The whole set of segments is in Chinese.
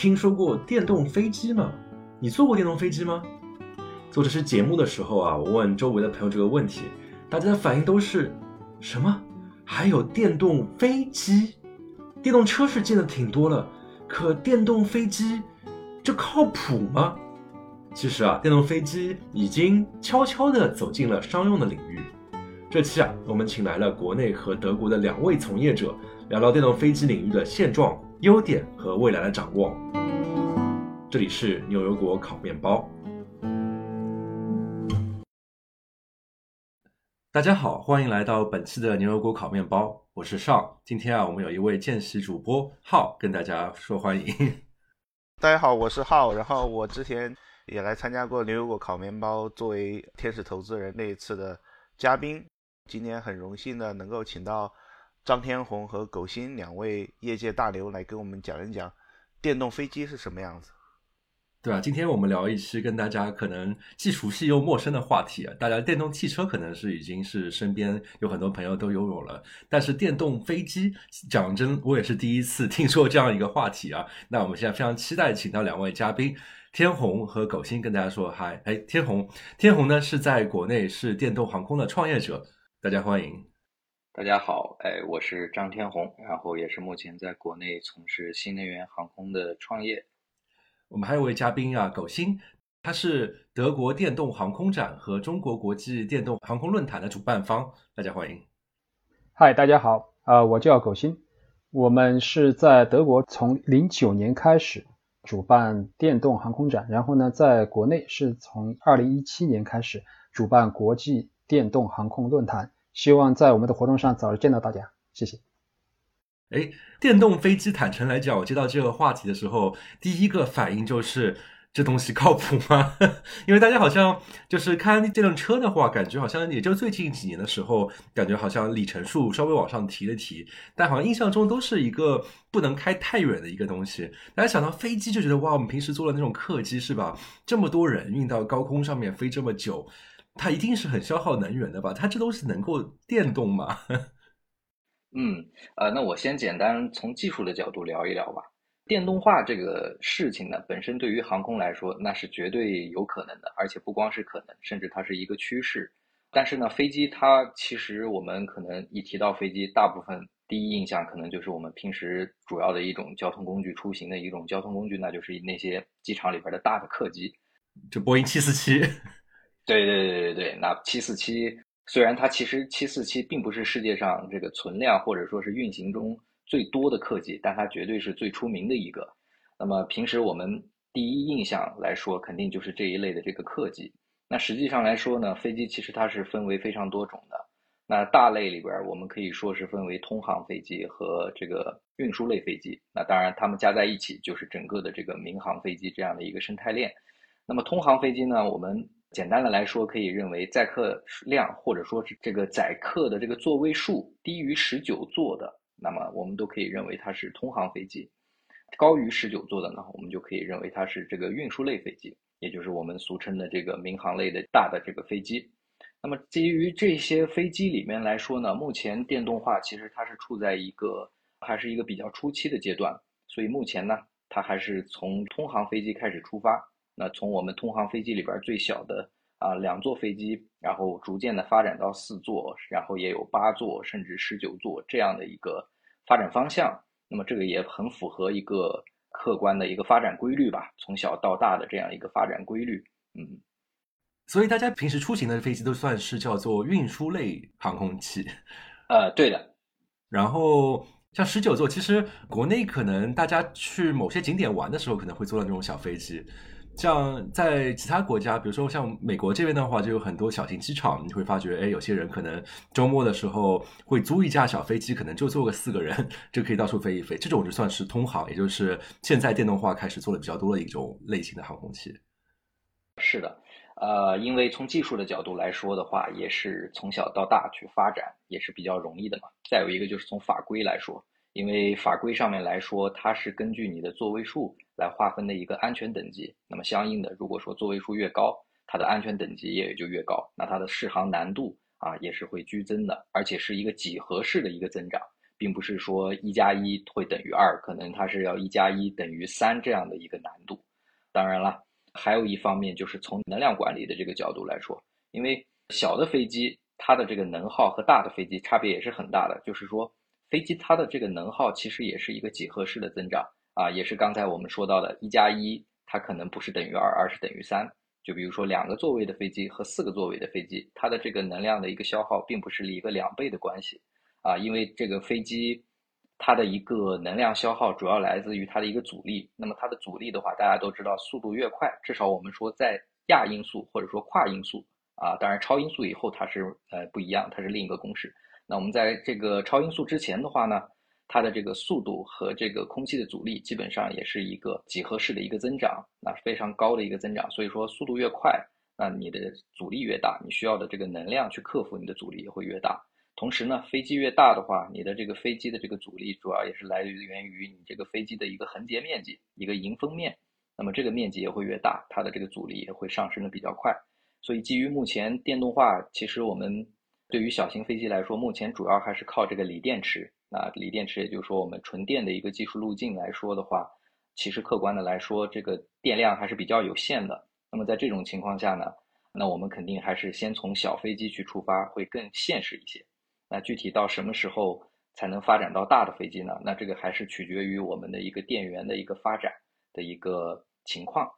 听说过电动飞机吗？你坐过电动飞机吗？做这期节目的时候啊，我问周围的朋友这个问题，大家的反应都是什么？还有电动飞机？电动车是见的挺多了，可电动飞机这靠谱吗？其实啊，电动飞机已经悄悄地走进了商用的领域。这期啊，我们请来了国内和德国的两位从业者，聊聊电动飞机领域的现状、优点和未来的掌握。这里是牛油果烤面包。大家好，欢迎来到本期的牛油果烤面包，我是尚。今天啊，我们有一位见习主播浩跟大家说欢迎。大家好，我是浩。然后我之前也来参加过牛油果烤面包，作为天使投资人那一次的嘉宾。今天很荣幸的能够请到张天红和苟鑫两位业界大牛来跟我们讲一讲电动飞机是什么样子。对啊，今天我们聊一期跟大家可能既熟悉又陌生的话题啊。大家电动汽车可能是已经是身边有很多朋友都拥有了，但是电动飞机，讲真，我也是第一次 听说这样一个话题啊。那我们现在非常期待请到两位嘉宾。天虹和苟鑫跟大家说嗨，哎，天虹，天虹呢是在国内是电动航空的创业者，大家欢迎。大家好，哎，我是张天红，然后也是目前在国内从事新能源航空的创业。我们还有位嘉宾啊，苟鑫，他是德国电动航空展和中国国际电动航空论坛的主办方，大家欢迎。嗨，大家好，啊，我叫苟鑫，我们是在德国从零九年开始。主办电动航空展，然后呢，在国内是从二零一七年开始主办国际电动航空论坛，希望在我们的活动上早日见到大家，谢谢。哎，电动飞机，坦诚来讲，我接到这个话题的时候，第一个反应就是。这东西靠谱吗？因为大家好像就是开电动车的话，感觉好像也就最近几年的时候，感觉好像里程数稍微往上提了提，但好像印象中都是一个不能开太远的一个东西。大家想到飞机就觉得哇，我们平时坐的那种客机是吧？这么多人运到高空上面飞这么久，它一定是很消耗能源的吧？它这东西能够电动吗？嗯，呃，那我先简单从技术的角度聊一聊吧。电动化这个事情呢，本身对于航空来说，那是绝对有可能的，而且不光是可能，甚至它是一个趋势。但是呢，飞机它其实我们可能一提到飞机，大部分第一印象可能就是我们平时主要的一种交通工具出行的一种交通工具，那就是那些机场里边的大的客机，就波音七四七。对对对对对，那七四七虽然它其实七四七并不是世界上这个存量或者说是运行中。最多的客机，但它绝对是最出名的一个。那么平时我们第一印象来说，肯定就是这一类的这个客机。那实际上来说呢，飞机其实它是分为非常多种的。那大类里边，我们可以说是分为通航飞机和这个运输类飞机。那当然，它们加在一起就是整个的这个民航飞机这样的一个生态链。那么通航飞机呢，我们简单的来说，可以认为载客量或者说是这个载客的这个座位数低于十九座的。那么我们都可以认为它是通航飞机，高于十九座的呢，我们就可以认为它是这个运输类飞机，也就是我们俗称的这个民航类的大的这个飞机。那么基于这些飞机里面来说呢，目前电动化其实它是处在一个还是一个比较初期的阶段，所以目前呢，它还是从通航飞机开始出发。那从我们通航飞机里边最小的。啊，两座飞机，然后逐渐的发展到四座，然后也有八座，甚至十九座这样的一个发展方向。那么这个也很符合一个客观的一个发展规律吧，从小到大的这样一个发展规律。嗯，所以大家平时出行的飞机都算是叫做运输类航空器。呃，对的。然后像十九座，其实国内可能大家去某些景点玩的时候，可能会坐到那种小飞机。像在其他国家，比如说像美国这边的话，就有很多小型机场，你会发觉，哎，有些人可能周末的时候会租一架小飞机，可能就坐个四个人，就可以到处飞一飞。这种就算是通航，也就是现在电动化开始做的比较多的一种类型的航空器。是的，呃，因为从技术的角度来说的话，也是从小到大去发展，也是比较容易的嘛。再有一个就是从法规来说。因为法规上面来说，它是根据你的座位数来划分的一个安全等级。那么相应的，如果说座位数越高，它的安全等级也就越高，那它的试航难度啊也是会剧增的，而且是一个几何式的一个增长。并不是说一加一会等于二，可能它是要一加一等于三这样的一个难度。当然了，还有一方面就是从能量管理的这个角度来说，因为小的飞机它的这个能耗和大的飞机差别也是很大的，就是说飞机它的这个能耗其实也是一个几何式的增长啊，也是刚才我们说到的一加一，它可能不是等于二，而是等于三。就比如说两个座位的飞机和四个座位的飞机，它的这个能量的一个消耗，并不是一个两倍的关系啊，因为这个飞机它的一个能量消耗主要来自于它的一个阻力。那么它的阻力的话，大家都知道，速度越快，至少我们说在亚音速或者说跨音速啊，当然超音速以后它是呃不一样，它是另一个公式。那我们在这个超音速之前的话呢？它的这个速度和这个空气的阻力基本上也是一个几何式的一个增长，那非常高的一个增长。所以说速度越快，那你的阻力越大，你需要的这个能量去克服你的阻力也会越大。同时呢，飞机越大的话，你的这个飞机的这个阻力主要也是来源于你这个飞机的一个横截面积，一个迎风面。那么这个面积也会越大，它的这个阻力也会上升的比较快。所以基于目前电动化，其实我们对于小型飞机来说，目前主要还是靠这个锂电池。那锂电池，也就是说我们纯电的一个技术路径来说的话，其实客观的来说，这个电量还是比较有限的。那么在这种情况下呢，那我们肯定还是先从小飞机去出发，会更现实一些。那具体到什么时候才能发展到大的飞机呢？那这个还是取决于我们的一个电源的一个发展的一个情况。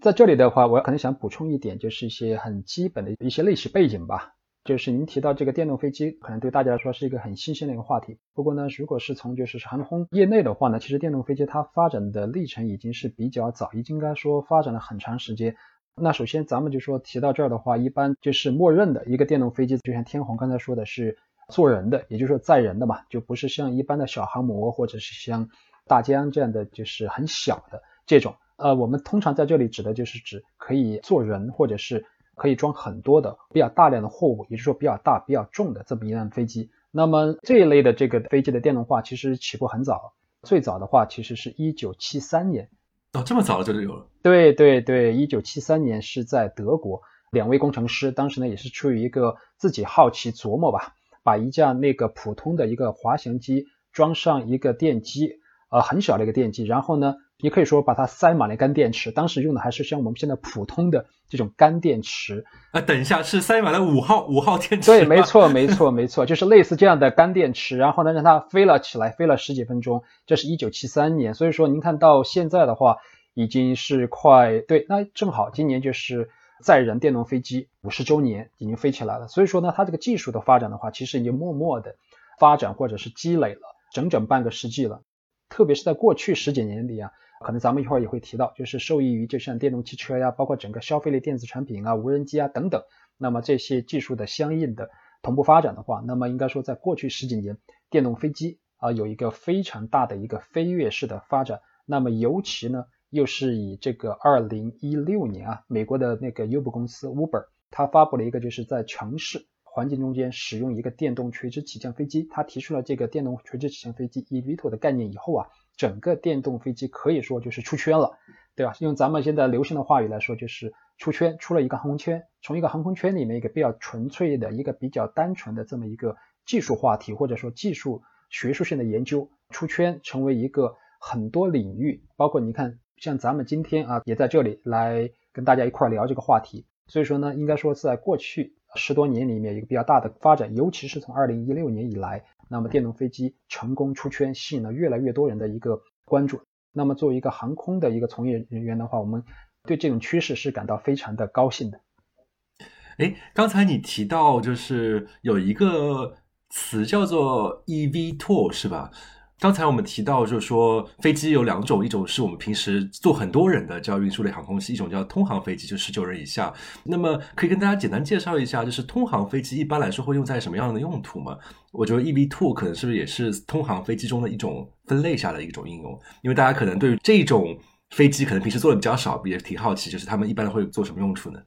在这里的话，我可能想补充一点，就是一些很基本的一些历史背景吧。就是您提到这个电动飞机，可能对大家来说是一个很新鲜的一个话题。不过呢，如果是从就是航空业内的话呢，其实电动飞机它发展的历程已经是比较早，已经应该说发展了很长时间。那首先咱们就说提到这儿的话，一般就是默认的一个电动飞机，就像天虹刚才说的是坐人的，也就是说载人的嘛，就不是像一般的小航模或者是像大疆这样的就是很小的这种。呃，我们通常在这里指的就是指可以坐人或者是。可以装很多的比较大量的货物，也就是说比较大、比较重的这么一辆飞机。那么这一类的这个飞机的电动化其实起步很早，最早的话其实是一九七三年。哦，这么早就有了？对对对，一九七三年是在德国，两位工程师当时呢也是出于一个自己好奇琢磨吧，把一架那个普通的一个滑翔机装上一个电机，呃，很小的一个电机，然后呢。你可以说把它塞满了干电池，当时用的还是像我们现在普通的这种干电池。啊，等一下，是塞满了五号五号电池？对，没错，没错，没错，就是类似这样的干电池，然后呢，让它飞了起来，飞了十几分钟。这是一九七三年，所以说您看到现在的话，已经是快对，那正好今年就是载人电动飞机五十周年，已经飞起来了。所以说呢，它这个技术的发展的话，其实已经默默的发展或者是积累了整整半个世纪了，特别是在过去十几年里啊。可能咱们一会儿也会提到，就是受益于就像电动汽车呀，包括整个消费类电子产品啊、无人机啊等等，那么这些技术的相应的同步发展的话，那么应该说在过去十几年，电动飞机啊有一个非常大的一个飞跃式的发展。那么尤其呢，又是以这个二零一六年啊，美国的那个 Uber 公司 Uber，它发布了一个就是在城市环境中间使用一个电动垂直起降飞机，它提出了这个电动垂直起降飞机 eVTOL 的概念以后啊。整个电动飞机可以说就是出圈了，对吧？用咱们现在流行的话语来说，就是出圈，出了一个航空圈。从一个航空圈里面一个比较纯粹的一个比较单纯的这么一个技术话题，或者说技术学术性的研究，出圈成为一个很多领域，包括你看，像咱们今天啊，也在这里来跟大家一块聊这个话题。所以说呢，应该说在过去十多年里面一个比较大的发展，尤其是从二零一六年以来。那么电动飞机成功出圈，吸引了越来越多人的一个关注。那么作为一个航空的一个从业人员的话，我们对这种趋势是感到非常的高兴的。哎，刚才你提到就是有一个词叫做 eVTOL 是吧？刚才我们提到，就是说飞机有两种，一种是我们平时坐很多人的叫运输类航空器，一种叫通航飞机，就十九人以下。那么可以跟大家简单介绍一下，就是通航飞机一般来说会用在什么样的用途吗？我觉得 e v two 可能是不是也是通航飞机中的一种分类下的一种应用？因为大家可能对于这种飞机可能平时坐的比较少，也挺好奇，就是他们一般会做什么用处呢？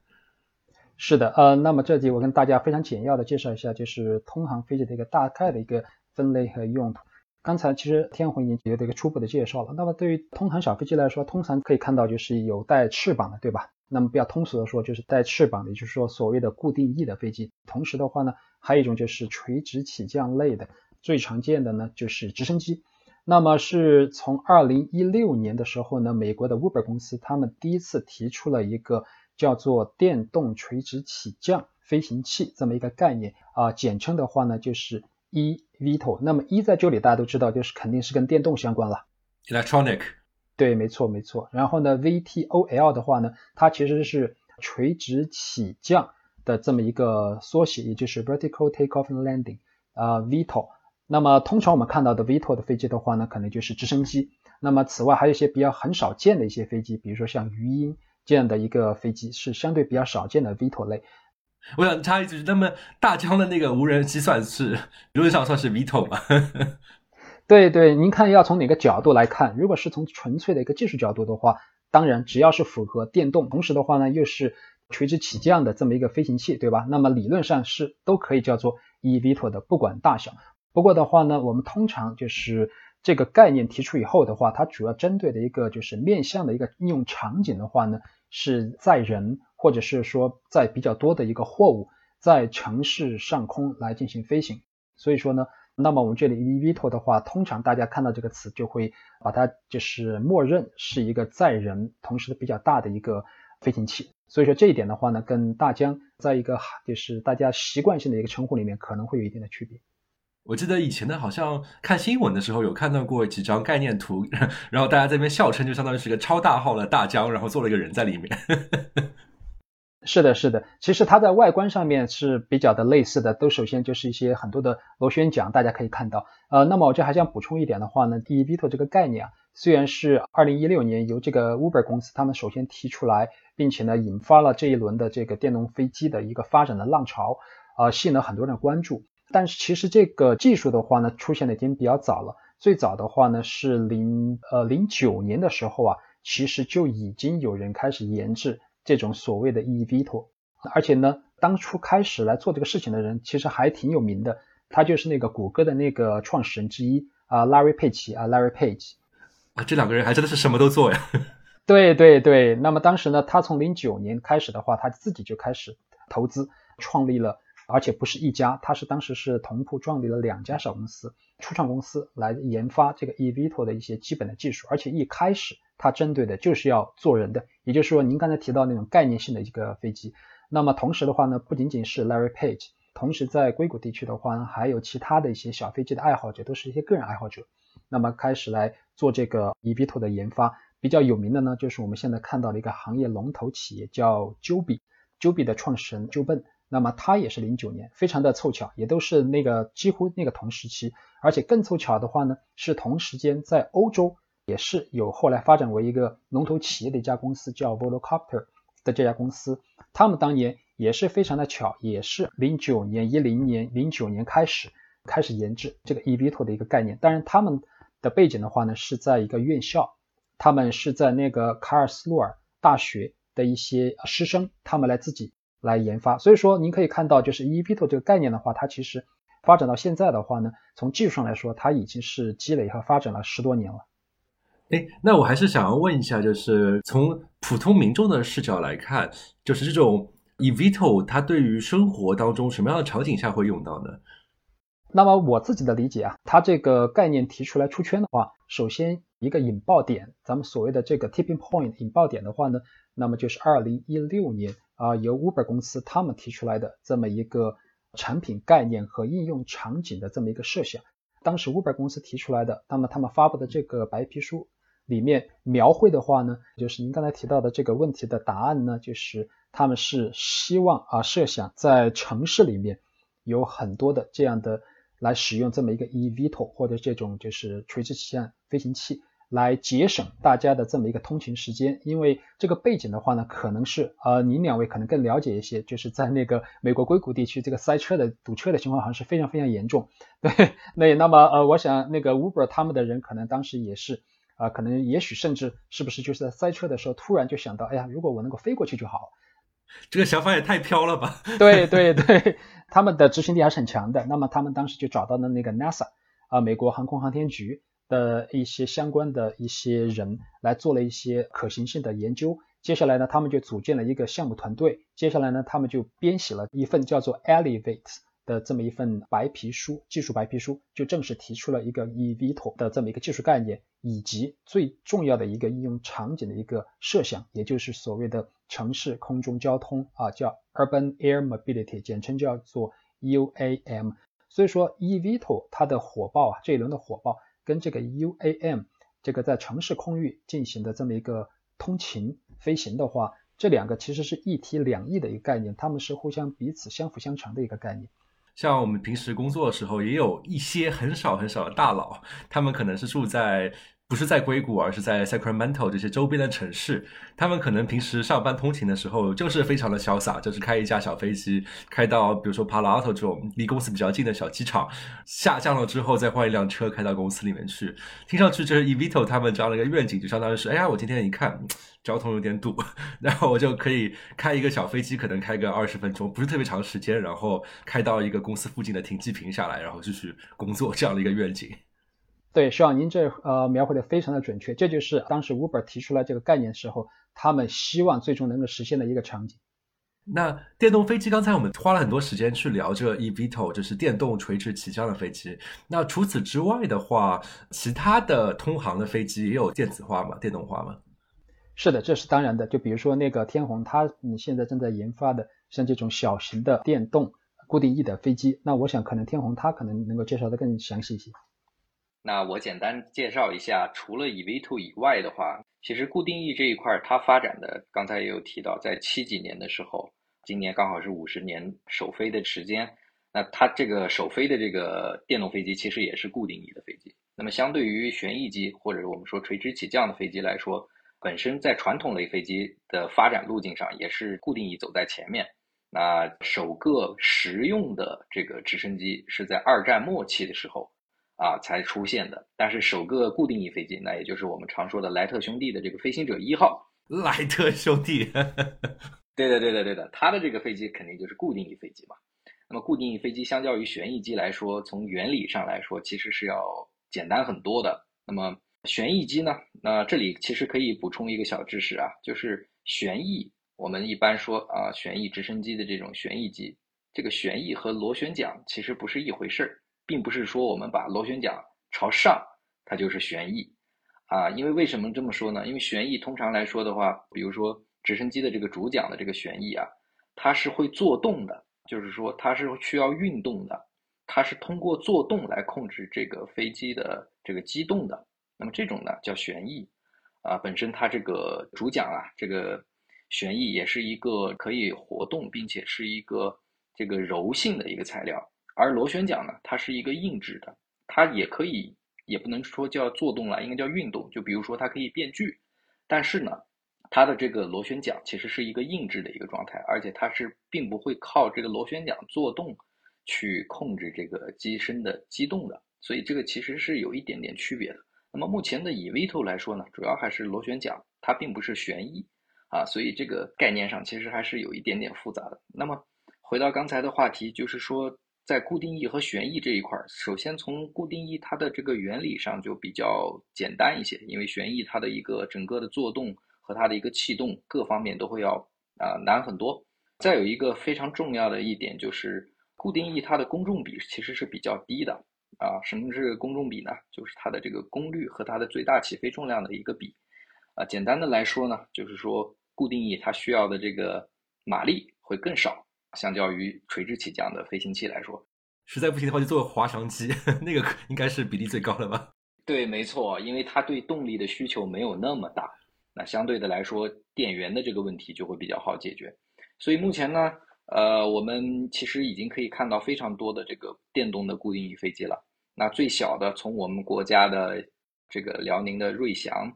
是的，呃，那么这里我跟大家非常简要的介绍一下，就是通航飞机的一个大概的一个分类和用途。刚才其实天虹已经给了一个初步的介绍了。那么对于通常小飞机来说，通常可以看到就是有带翅膀的，对吧？那么比较通俗的说，就是带翅膀的，也就是说所谓的固定翼的飞机。同时的话呢，还有一种就是垂直起降类的，最常见的呢就是直升机。那么是从二零一六年的时候呢，美国的 Uber 公司他们第一次提出了一个叫做电动垂直起降飞行器这么一个概念啊，简称的话呢就是 eVTOL。那么 E 在这里大家都知道，就是肯定是跟电动相关了，electronic。对，没错没错。然后呢，VTOL 的话呢，它其实是垂直起降的这么一个缩写，也就是 vertical takeoff and landing 啊，VTOL。那么通常我们看到的 VTOL 的飞机的话呢，可能就是直升机。那么此外还有一些比较很少见的一些飞机，比如说像鱼鹰这样的一个飞机是相对比较少见的 VTOL 类。我想插一句，那么大疆的那个无人机算是理论上算是 VTOL 吗？对对，您看要从哪个角度来看？如果是从纯粹的一个技术角度的话，当然只要是符合电动，同时的话呢又是垂直起降的这么一个飞行器，对吧？那么理论上是都可以叫做 eVTOL 的，不管大小。不过的话呢，我们通常就是这个概念提出以后的话，它主要针对的一个就是面向的一个应用场景的话呢，是载人或者是说在比较多的一个货物在城市上空来进行飞行。所以说呢，那么我们这里 eVTOL 的话，通常大家看到这个词就会把它就是默认是一个载人同时比较大的一个飞行器。所以说这一点的话呢，跟大疆在一个就是大家习惯性的一个称呼里面可能会有一定的区别。我记得以前呢好像看新闻的时候有看到过几张概念图，然后大家在那边笑称，就相当于是一个超大号的大疆，然后坐了一个人在里面。是的，是的，其实它在外观上面是比较的类似的，都首先就是一些很多的螺旋桨，大家可以看到。呃，那么我就还想补充一点的话呢，eVTOL 这个概念啊，虽然是二零一六年由这个 Uber 公司他们首先提出来，并且呢引发了这一轮的这个电动飞机的一个发展的浪潮，啊，吸引了很多人的关注。但是其实这个技术的话呢，出现的已经比较早了。最早的话呢是零呃零九年的时候啊，其实就已经有人开始研制这种所谓的 eVTOL，而且呢，当初开始来做这个事情的人其实还挺有名的，他就是那个谷歌的那个创始人之一啊，Larry Page 啊，Larry Page 啊，这两个人还真的是什么都做呀。对对对，那么当时呢，他从零九年开始的话，他自己就开始投资创立了。而且不是一家，他是当时是同步创立了两家小公司、初创公司来研发这个 eVTOL 的一些基本的技术。而且一开始它针对的就是要做人的，也就是说您刚才提到那种概念性的一个飞机。那么同时的话呢，不仅仅是 Larry Page，同时在硅谷地区的话呢，还有其他的一些小飞机的爱好者，都是一些个人爱好者。那么开始来做这个 eVTOL 的研发，比较有名的呢，就是我们现在看到的一个行业龙头企业叫 Joby，Joby 的创始人 Joe Ben。那么他也是零九年，非常的凑巧，也都是那个几乎那个同时期，而且更凑巧的话呢，是同时间在欧洲也是有后来发展为一个龙头企业的一家公司叫 Volocopter 的这家公司，他们当年也是非常的巧，也是零九年、一零年、零九年开始开始研制这个 evto 的一个概念。当然他们的背景的话呢，是在一个院校，他们是在那个卡尔斯鲁尔大学的一些师生，他们来自己。来研发，所以说您可以看到，就是 evto 这个概念的话，它其实发展到现在的话呢，从技术上来说，它已经是积累和发展了十多年了。哎，那我还是想要问一下，就是从普通民众的视角来看，就是这种 evito 它对于生活当中什么样的场景下会用到呢？那么我自己的理解啊，它这个概念提出来出圈的话，首先一个引爆点，咱们所谓的这个 tipping point 引爆点的话呢，那么就是二零一六年。啊，由 Uber 公司他们提出来的这么一个产品概念和应用场景的这么一个设想，当时 Uber 公司提出来的，那么他们发布的这个白皮书里面描绘的话呢，就是您刚才提到的这个问题的答案呢，就是他们是希望啊设想在城市里面有很多的这样的来使用这么一个 eVTOL 或者这种就是垂直起降飞行器。来节省大家的这么一个通勤时间，因为这个背景的话呢，可能是呃，您两位可能更了解一些，就是在那个美国硅谷地区，这个塞车的堵车的情况好像是非常非常严重。对，那那么呃，我想那个 Uber 他们的人可能当时也是啊，可能也许甚至是不是就是在塞车的时候突然就想到，哎呀，如果我能够飞过去就好。这个想法也太飘了吧？对对对，他们的执行力还是很强的。那么他们当时就找到了那个 NASA 啊，美国航空航天局。的一些相关的一些人来做了一些可行性的研究，接下来呢，他们就组建了一个项目团队，接下来呢，他们就编写了一份叫做 Elevate 的这么一份白皮书，技术白皮书，就正式提出了一个 eVTOL 的这么一个技术概念，以及最重要的一个应用场景的一个设想，也就是所谓的城市空中交通啊，叫 Urban Air Mobility，简称叫做 UAM。所以说 eVTOL 它的火爆啊，这一轮的火爆跟这个 UAM 这个在城市空域进行的这么一个通勤飞行的话。这两个其实是一体两翼的一个概念，他们是互相彼此相辅相成的一个概念。像我们平时工作的时候，也有一些很少很少的大佬，他们可能是住在。不是在硅谷，而是在 Sacramento 这些周边的城市。他们可能平时上班通勤的时候，就是非常的潇洒，就是开一架小飞机，开到比如说 Palo Alto 这种离公司比较近的小机场，下降了之后再换一辆车开到公司里面去。听上去就是 Evito 他们这样的一个愿景，就相当于是，哎呀，我今天一看交通有点堵，然后我就可以开一个小飞机，可能开个二十分钟，不是特别长时间，然后开到一个公司附近的停机坪下来，然后继续工作这样的一个愿景。对，徐阳，您这呃描绘的非常的准确，这就是当时 Uber 提出来这个概念的时候，他们希望最终能够实现的一个场景。那电动飞机，刚才我们花了很多时间去聊这 eVTOL，就是电动垂直起降的飞机。那除此之外的话，其他的通航的飞机也有电子化吗？电动化吗？是的，这是当然的。就比如说那个天虹，它你现在正在研发的像这种小型的电动固定翼的飞机。那我想可能天虹它可能能够介绍的更详细一些。那我简单介绍一下，除了 eVTOL 以外的话，其实固定翼这一块它发展的，刚才也有提到，在七几年的时候，今年刚好是五十年首飞的时间。那它这个首飞的这个电动飞机，其实也是固定翼的飞机。那么相对于旋翼机或者我们说垂直起降的飞机来说，本身在传统类飞机的发展路径上，也是固定翼走在前面。那首个实用的这个直升机是在二战末期的时候。啊，才出现的。但是首个固定翼飞机，那也就是我们常说的莱特兄弟的这个飞行者一号。莱特兄弟，对的，对的，对的，它的这个飞机肯定就是固定翼飞机嘛。那么固定翼飞机相较于旋翼机来说，从原理上来说，其实是要简单很多的。那么旋翼机呢？那这里其实可以补充一个小知识啊，就是旋翼，我们一般说啊，旋翼直升机的这种旋翼机，这个旋翼和螺旋桨其实不是一回事儿。并不是说我们把螺旋桨朝上，它就是旋翼，啊，因为为什么这么说呢？因为旋翼通常来说的话，比如说直升机的这个主桨的这个旋翼啊，它是会做动的，就是说它是需要运动的，它是通过做动来控制这个飞机的这个机动的。那么这种呢叫旋翼，啊，本身它这个主桨啊，这个旋翼也是一个可以活动并且是一个这个柔性的一个材料。而螺旋桨呢，它是一个硬质的，它也可以，也不能说叫做动了，应该叫运动。就比如说它可以变距，但是呢，它的这个螺旋桨其实是一个硬质的一个状态，而且它是并不会靠这个螺旋桨做动去控制这个机身的机动的，所以这个其实是有一点点区别的。那么目前的以 VTOL 来说呢，主要还是螺旋桨，它并不是旋翼啊，所以这个概念上其实还是有一点点复杂的。那么回到刚才的话题，就是说。在固定翼和旋翼这一块儿，首先从固定翼它的这个原理上就比较简单一些，因为旋翼它的一个整个的做动和它的一个气动各方面都会要啊难很多。再有一个非常重要的一点就是固定翼它的公重比其实是比较低的啊。什么是公重比呢？就是它的这个功率和它的最大起飞重量的一个比啊。简单的来说呢，就是说固定翼它需要的这个马力会更少。相较于垂直起降的飞行器来说，实在不行的话就做个滑翔机，那个应该是比例最高的吧？对，没错，因为它对动力的需求没有那么大，那相对的来说，电源的这个问题就会比较好解决。所以目前呢，呃，我们其实已经可以看到非常多的这个电动的固定翼飞机了。那最小的，从我们国家的这个辽宁的瑞祥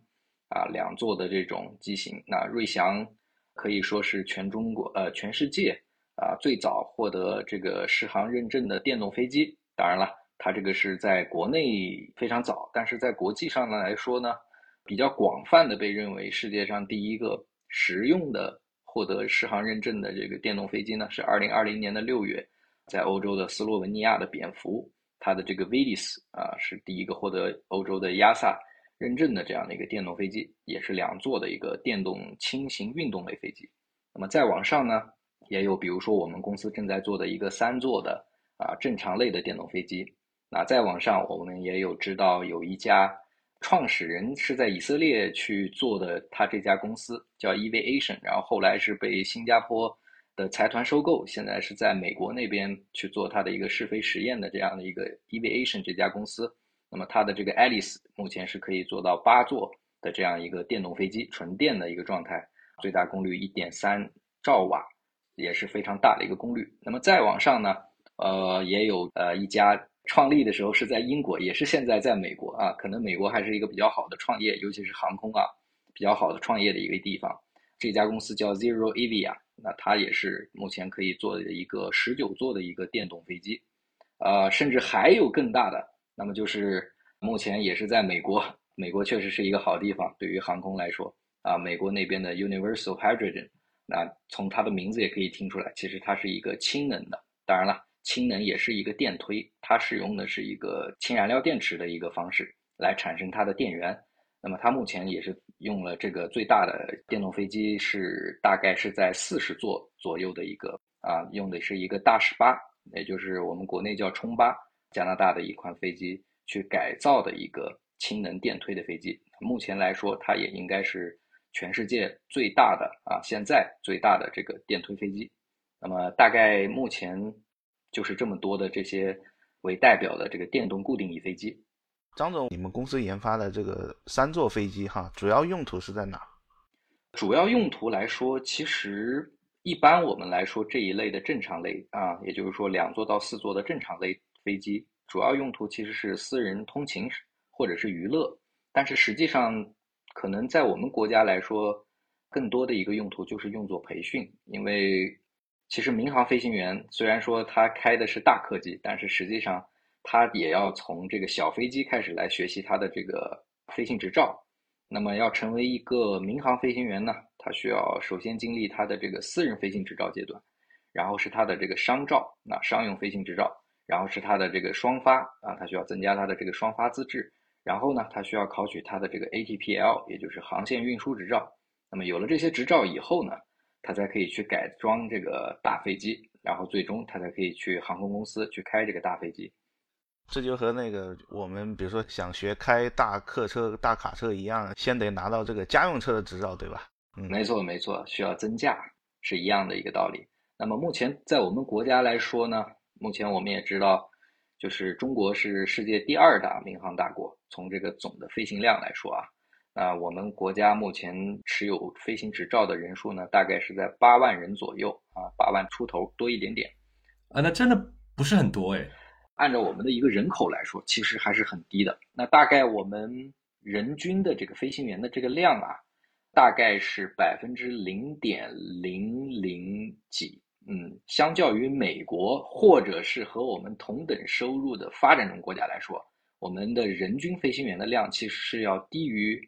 啊，两座的这种机型，那瑞祥可以说是全中国呃全世界。啊，最早获得这个适航认证的电动飞机，当然了，它这个是在国内非常早，但是在国际上呢来说呢，比较广泛的被认为世界上第一个实用的获得适航认证的这个电动飞机呢，是二零二零年的六月，在欧洲的斯洛文尼亚的蝙蝠，它的这个 Vilis 啊是第一个获得欧洲的 EASA 认证的这样的一个电动飞机，也是两座的一个电动轻型运动类飞机。那么再往上呢？也有，比如说我们公司正在做的一个三座的啊正常类的电动飞机。那再往上，我们也有知道有一家创始人是在以色列去做的，他这家公司叫 Evation，然后后来是被新加坡的财团收购，现在是在美国那边去做它的一个试飞实验的这样的一个 Evation 这家公司。那么它的这个 Alice 目前是可以做到八座的这样一个电动飞机，纯电的一个状态，最大功率一点三兆瓦，也是非常大的一个功率。那么再往上呢，呃，也有呃一家创立的时候是在英国，也是现在在美国啊，可能美国还是一个比较好的创业，尤其是航空啊比较好的创业的一个地方。这家公司叫 Zero Avia，那它也是目前可以做的一个十九座的一个电动飞机，呃，甚至还有更大的。那么就是目前也是在美国，美国确实是一个好地方，对于航空来说啊，美国那边的 Universal Hydrogen，那从它的名字也可以听出来，其实它是一个氢能的。当然了，氢能也是一个电推，它使用的是一个氢燃料电池的一个方式来产生它的电源。那么它目前也是用了这个最大的电动飞机，是大概是在四十座左右的一个啊，用的是一个大十八，也就是我们国内叫冲八。加拿大的一款飞机去改造的一个氢能电推的飞机，目前来说，它也应该是全世界最大的啊，现在最大的这个电推飞机。那么，大概目前就是这么多的这些为代表的这个电动固定翼飞机。张总，你们公司研发的这个三座飞机哈，主要用途是在哪？主要用途来说，其实一般我们来说这一类的正常类啊，也就是说两座到四座的正常类。飞机主要用途其实是私人通勤或者是娱乐，但是实际上可能在我们国家来说，更多的一个用途就是用作培训。因为其实民航飞行员虽然说他开的是大客机，但是实际上他也要从这个小飞机开始来学习他的这个飞行执照。那么要成为一个民航飞行员呢，他需要首先经历他的这个私人飞行执照阶段，然后是他的这个商照，那商用飞行执照。然后是他的这个双发啊，他需要增加他的这个双发资质。然后呢，他需要考取他的这个 ATPL，也就是航线运输执照。那么有了这些执照以后呢，他才可以去改装这个大飞机，然后最终他才可以去航空公司去开这个大飞机。这就和那个我们比如说想学开大客车、大卡车一样，先得拿到这个家用车的执照，对吧？嗯，没错没错，需要增驾是一样的一个道理。那么目前在我们国家来说呢？目前我们也知道，就是中国是世界第二大民航大国。从这个总的飞行量来说啊，那我们国家目前持有飞行执照的人数呢，大概是在八万人左右啊，八万出头多一点点啊，那真的不是很多哎。按照我们的一个人口来说，其实还是很低的。那大概我们人均的这个飞行员的这个量啊，大概是百分之零点零零几。嗯，相较于美国或者是和我们同等收入的发展中国家来说，我们的人均飞行员的量其实是要低于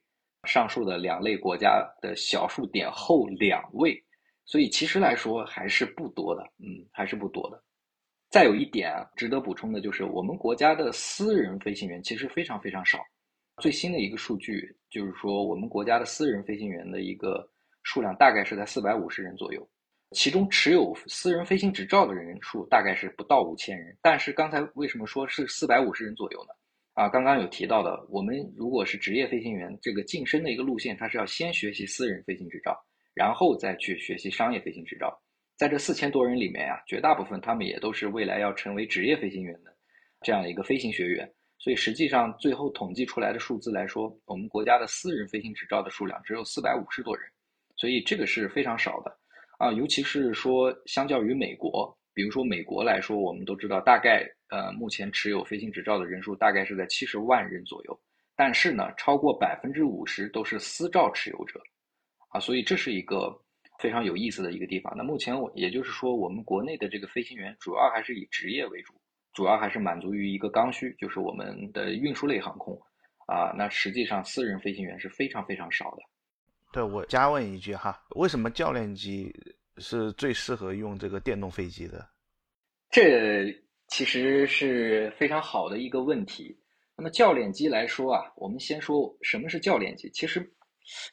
上述的两类国家的小数点后两位，所以其实来说还是不多的。嗯，还是不多的。再有一点，值得补充的就是，我们国家的私人飞行员其实非常非常少。最新的一个数据就是说，我们国家的私人飞行员的一个数量大概是在四百五十人左右。其中持有私人飞行执照的人数大概是不到五千人，但是刚才为什么说是四百五十人左右呢？啊，刚刚有提到的，我们如果是职业飞行员，这个晋升的一个路线，它是要先学习私人飞行执照，然后再去学习商业飞行执照。在这四千多人里面呀，绝大部分他们也都是未来要成为职业飞行员的这样一个飞行学员，所以实际上最后统计出来的数字来说，我们国家的私人飞行执照的数量只有四百五十多人，所以这个是非常少的。啊，尤其是说，相较于美国，比如说美国来说，我们都知道，大概呃，目前持有飞行执照的人数大概是在七十万人左右。但是呢，超过百分之五十都是私照持有者，啊，所以这是一个非常有意思的一个地方。那目前我也就是说，我们国内的这个飞行员主要还是以职业为主，主要还是满足于一个刚需，就是我们的运输类航空，啊，那实际上私人飞行员是非常非常少的。对我加问一句哈，为什么教练机是最适合用这个电动飞机的？这其实是非常好的一个问题。那么教练机来说啊，我们先说什么是教练机。其实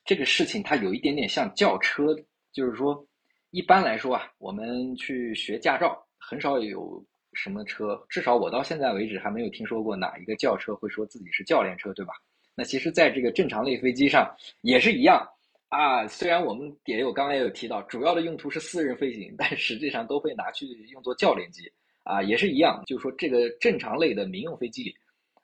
这个事情它有一点点像轿车，就是说一般来说啊，我们去学驾照，很少有什么车，至少我到现在为止还没有听说过哪一个轿车会说自己是教练车，对吧？那其实，在这个正常类飞机上也是一样啊。虽然我们也有刚才也有提到，主要的用途是私人飞行，但实际上都会拿去用作教练机啊，也是一样。就是说，这个正常类的民用飞机里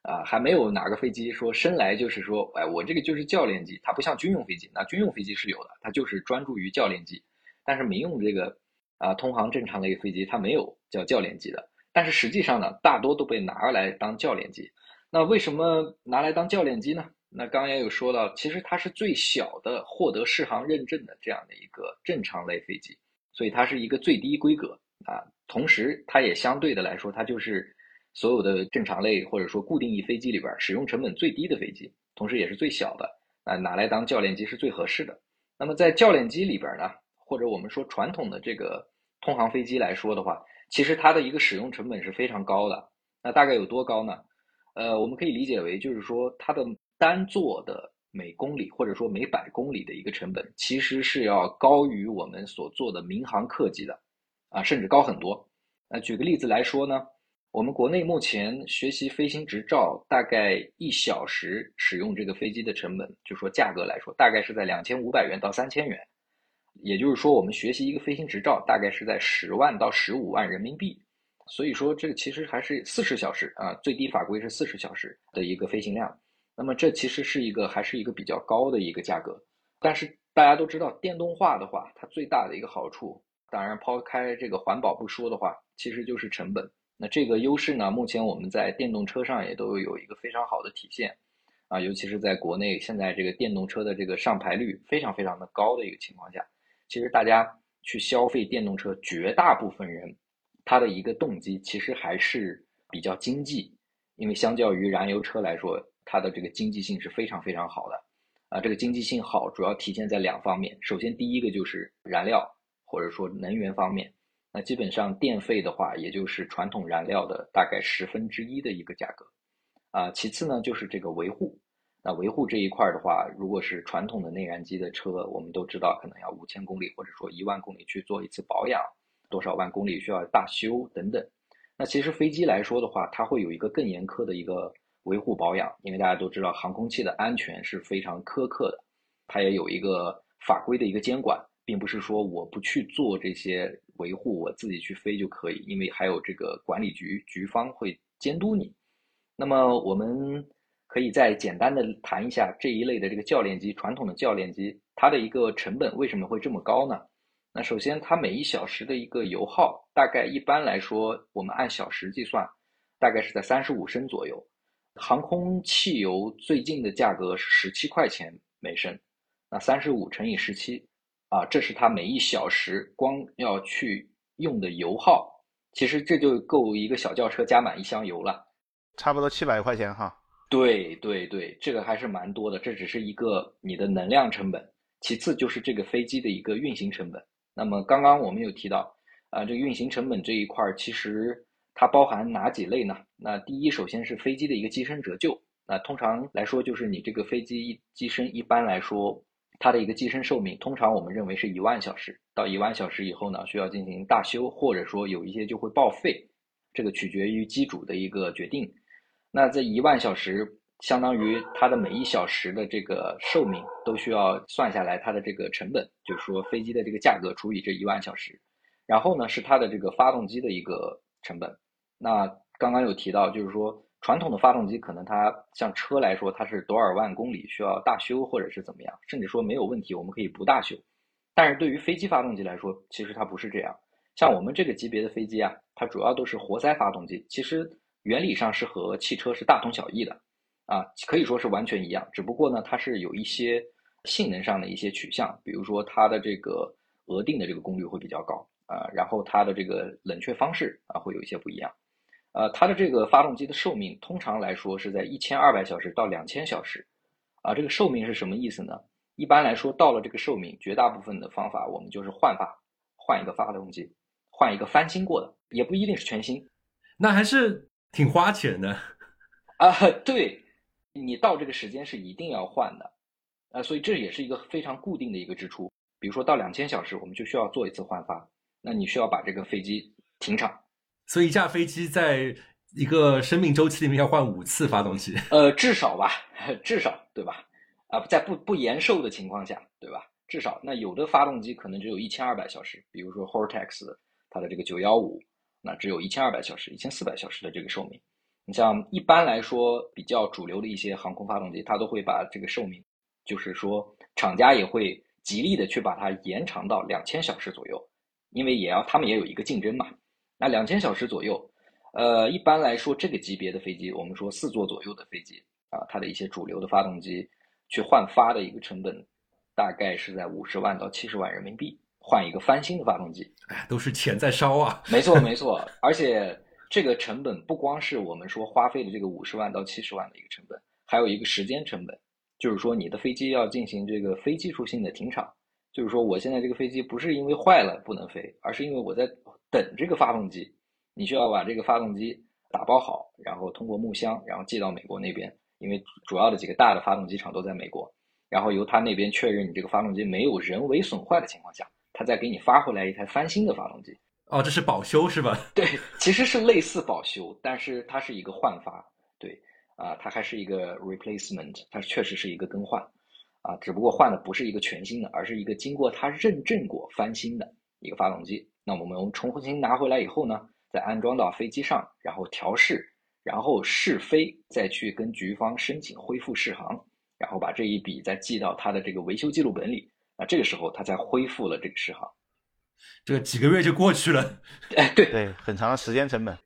啊，还没有哪个飞机说生来就是说，哎，我这个就是教练机。它不像军用飞机，那军用飞机是有的，它就是专注于教练机。但是民用这个啊，通航正常类飞机它没有叫教练机的。但是实际上呢，大多都被拿来当教练机。那为什么拿来当教练机呢？那刚刚也有说到，其实它是最小的获得适航认证的这样的一个正常类飞机，所以它是一个最低规格啊。同时，它也相对的来说，它就是所有的正常类或者说固定翼飞机里边使用成本最低的飞机，同时也是最小的啊，拿来当教练机是最合适的。那么在教练机里边呢，或者我们说传统的这个通航飞机来说的话。其实它的一个使用成本是非常高的，那大概有多高呢？呃，我们可以理解为，就是说它的单座的每公里或者说每百公里的一个成本，其实是要高于我们所做的民航客机的，啊，甚至高很多。那举个例子来说呢，我们国内目前学习飞行执照，大概一小时使用这个飞机的成本，就说价格来说，大概是在两千五百元到三千元。也就是说，我们学习一个飞行执照，大概是在十万到十五万人民币。所以说，这个其实还是四十小时啊，最低法规是四十小时的一个飞行量。那么，这其实是一个还是一个比较高的一个价格。但是大家都知道，电动化的话，它最大的一个好处，当然抛开这个环保不说的话，其实就是成本。那这个优势呢，目前我们在电动车上也都有一个非常好的体现啊，尤其是在国内现在这个电动车的这个上牌率非常非常的高的一个情况下。其实大家去消费电动车，绝大部分人他的一个动机其实还是比较经济，因为相较于燃油车来说，它的这个经济性是非常非常好的。啊，这个经济性好主要体现在两方面。首先，第一个就是燃料或者说能源方面，那基本上电费的话，也就是传统燃料的大概十分之一的一个价格。啊，其次呢就是这个维护。那维护这一块的话，如果是传统的内燃机的车，我们都知道可能要五千公里或者说一万公里去做一次保养，多少万公里需要大修等等。那其实飞机来说的话，它会有一个更严苛的一个维护保养，因为大家都知道航空器的安全是非常苛刻的，它也有一个法规的一个监管，并不是说我不去做这些维护，我自己去飞就可以，因为还有这个管理局局方会监督你。那么我们。可以再简单的谈一下这一类的这个教练机，传统的教练机，它的一个成本为什么会这么高呢？那首先，它每一小时的一个油耗，大概一般来说，我们按小时计算，大概是在三十五升左右。航空汽油最近的价格是十七块钱每升，那三十五乘以十七，啊，这是它每一小时光要去用的油耗，其实这就够一个小轿车加满一箱油了，差不多七百块钱哈。对对对，这个还是蛮多的。这只是一个你的能量成本，其次就是这个飞机的一个运行成本。那么刚刚我们有提到，啊，这个运行成本这一块儿，其实它包含哪几类呢？那第一，首先是飞机的一个机身折旧。那通常来说，就是你这个飞机一机身一般来说，它的一个机身寿命，通常我们认为是一万小时。到一万小时以后呢，需要进行大修，或者说有一些就会报废，这个取决于机主的一个决定。那这一万小时，相当于它的每一小时的这个寿命都需要算下来，它的这个成本，就是说飞机的这个价格除以这一万小时，然后呢是它的这个发动机的一个成本。那刚刚有提到，就是说传统的发动机可能它像车来说，它是多少万公里需要大修或者是怎么样，甚至说没有问题，我们可以不大修。但是对于飞机发动机来说，其实它不是这样。像我们这个级别的飞机啊，它主要都是活塞发动机，其实。原理上是和汽车是大同小异的，啊，可以说是完全一样。只不过呢，它是有一些性能上的一些取向，比如说它的这个额定的这个功率会比较高啊，然后它的这个冷却方式啊会有一些不一样。呃，它的这个发动机的寿命通常来说是在一千二百小时到两千小时，啊，这个寿命是什么意思呢？一般来说，到了这个寿命，绝大部分的方法我们就是换发，换一个发动机，换一个翻新过的，也不一定是全新，那还是。挺花钱的 啊，对，你到这个时间是一定要换的啊，所以这也是一个非常固定的一个支出。比如说到两千小时，我们就需要做一次换发，那你需要把这个飞机停产所以一架飞机在一个生命周期里面要换五次发动机。呃，至少吧，至少对吧？啊，在不不延寿的情况下，对吧？至少那有的发动机可能只有一千二百小时，比如说 Hortex 它的这个九幺五，那只有一千二百小时、一千四百小时的这个寿命。你像一般来说比较主流的一些航空发动机，它都会把这个寿命，就是说厂家也会极力的去把它延长到两千小时左右，因为也要他们也有一个竞争嘛。那两千小时左右，呃，一般来说这个级别的飞机，我们说四座左右的飞机啊，它的一些主流的发动机去换发的一个成本。大概是在五十万到七十万人民币换一个翻新的发动机，哎，都是钱在烧啊！没错，没错，而且这个成本不光是我们说花费的这个五十万到七十万的一个成本，还有一个时间成本，就是说你的飞机要进行这个非技术性的停产，就是说我现在这个飞机不是因为坏了不能飞，而是因为我在等这个发动机，你需要把这个发动机打包好，然后通过木箱，然后寄到美国那边，因为主要的几个大的发动机厂都在美国。然后由他那边确认你这个发动机没有人为损坏的情况下，他再给你发回来一台翻新的发动机。哦，这是保修是吧？对，其实是类似保修，但是它是一个换发。对，啊，它还是一个 replacement，它确实是一个更换。啊，只不过换的不是一个全新的，而是一个经过他认证过翻新的一个发动机。那我们重新拿回来以后呢，再安装到飞机上，然后调试，然后试飞，再去跟局方申请恢复试航。然后把这一笔再记到他的这个维修记录本里，那这个时候他才恢复了这个试航。这个几个月就过去了，哎，对对，很长的时间成本。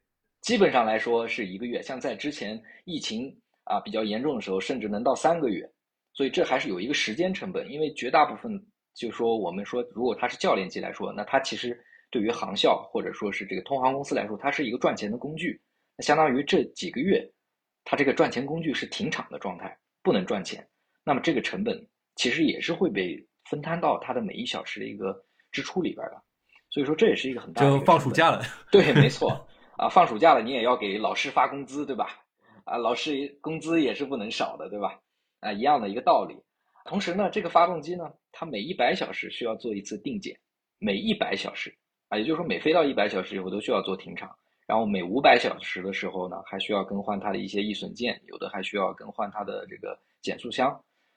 基本上来说是一个月，像在之前疫情啊比较严重的时候，甚至能到三个月。所以这还是有一个时间成本，因为绝大部分就说我们说，如果他是教练机来说，那它其实对于航校或者说是这个通航公司来说，它是一个赚钱的工具。那相当于这几个月，它这个赚钱工具是停产的状态。不能赚钱，那么这个成本其实也是会被分摊到它的每一小时的一个支出里边的，所以说这也是一个很大的。就放暑假了，对，没错啊，放暑假了你也要给老师发工资，对吧？啊，老师工资也是不能少的，对吧？啊，一样的一个道理。同时呢，这个发动机呢，它每一百小时需要做一次定检，每一百小时啊，也就是说每飞到一百小时以后都需要做停场。然后每五百小时的时候呢，还需要更换它的一些易损件，有的还需要更换它的这个减速箱，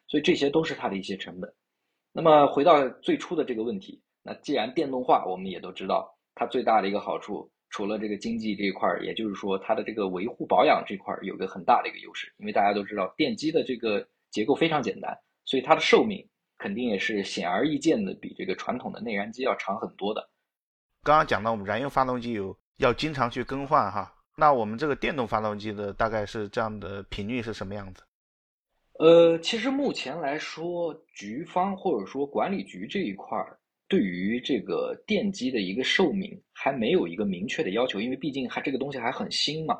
所以这些都是它的一些成本。那么回到最初的这个问题，那既然电动化，我们也都知道它最大的一个好处，除了这个经济这一块儿，也就是说它的这个维护保养这块儿有个很大的一个优势，因为大家都知道电机的这个结构非常简单，所以它的寿命肯定也是显而易见的比这个传统的内燃机要长很多的。刚刚讲到我们燃油发动机有。要经常去更换哈，那我们这个电动发动机的大概是这样的频率是什么样子？呃，其实目前来说，局方或者说管理局这一块儿，对于这个电机的一个寿命还没有一个明确的要求，因为毕竟还这个东西还很新嘛，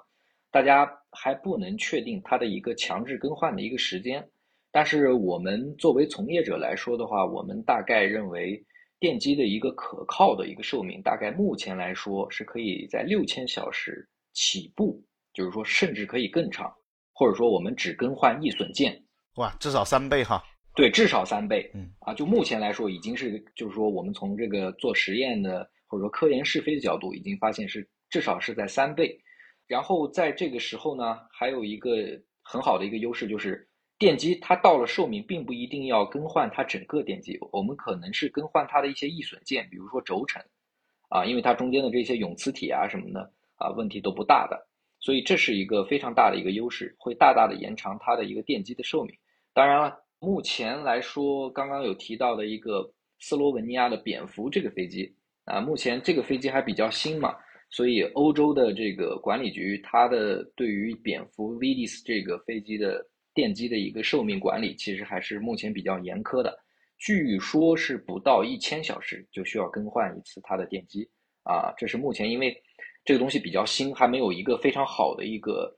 大家还不能确定它的一个强制更换的一个时间。但是我们作为从业者来说的话，我们大概认为。电机的一个可靠的一个寿命，大概目前来说是可以在六千小时起步，就是说甚至可以更长，或者说我们只更换易损件，哇，至少三倍哈。对，至少三倍。嗯，啊，就目前来说已经是，就是说我们从这个做实验的或者说科研试飞的角度，已经发现是至少是在三倍。然后在这个时候呢，还有一个很好的一个优势就是。电机它到了寿命，并不一定要更换它整个电机，我们可能是更换它的一些易损件，比如说轴承，啊，因为它中间的这些永磁体啊什么的啊问题都不大的，所以这是一个非常大的一个优势，会大大的延长它的一个电机的寿命。当然了，目前来说，刚刚有提到的一个斯洛文尼亚的蝙蝠这个飞机啊，目前这个飞机还比较新嘛，所以欧洲的这个管理局它的对于蝙蝠 VDS 这个飞机的。电机的一个寿命管理其实还是目前比较严苛的，据说是不到一千小时就需要更换一次它的电机啊，这是目前因为这个东西比较新，还没有一个非常好的一个，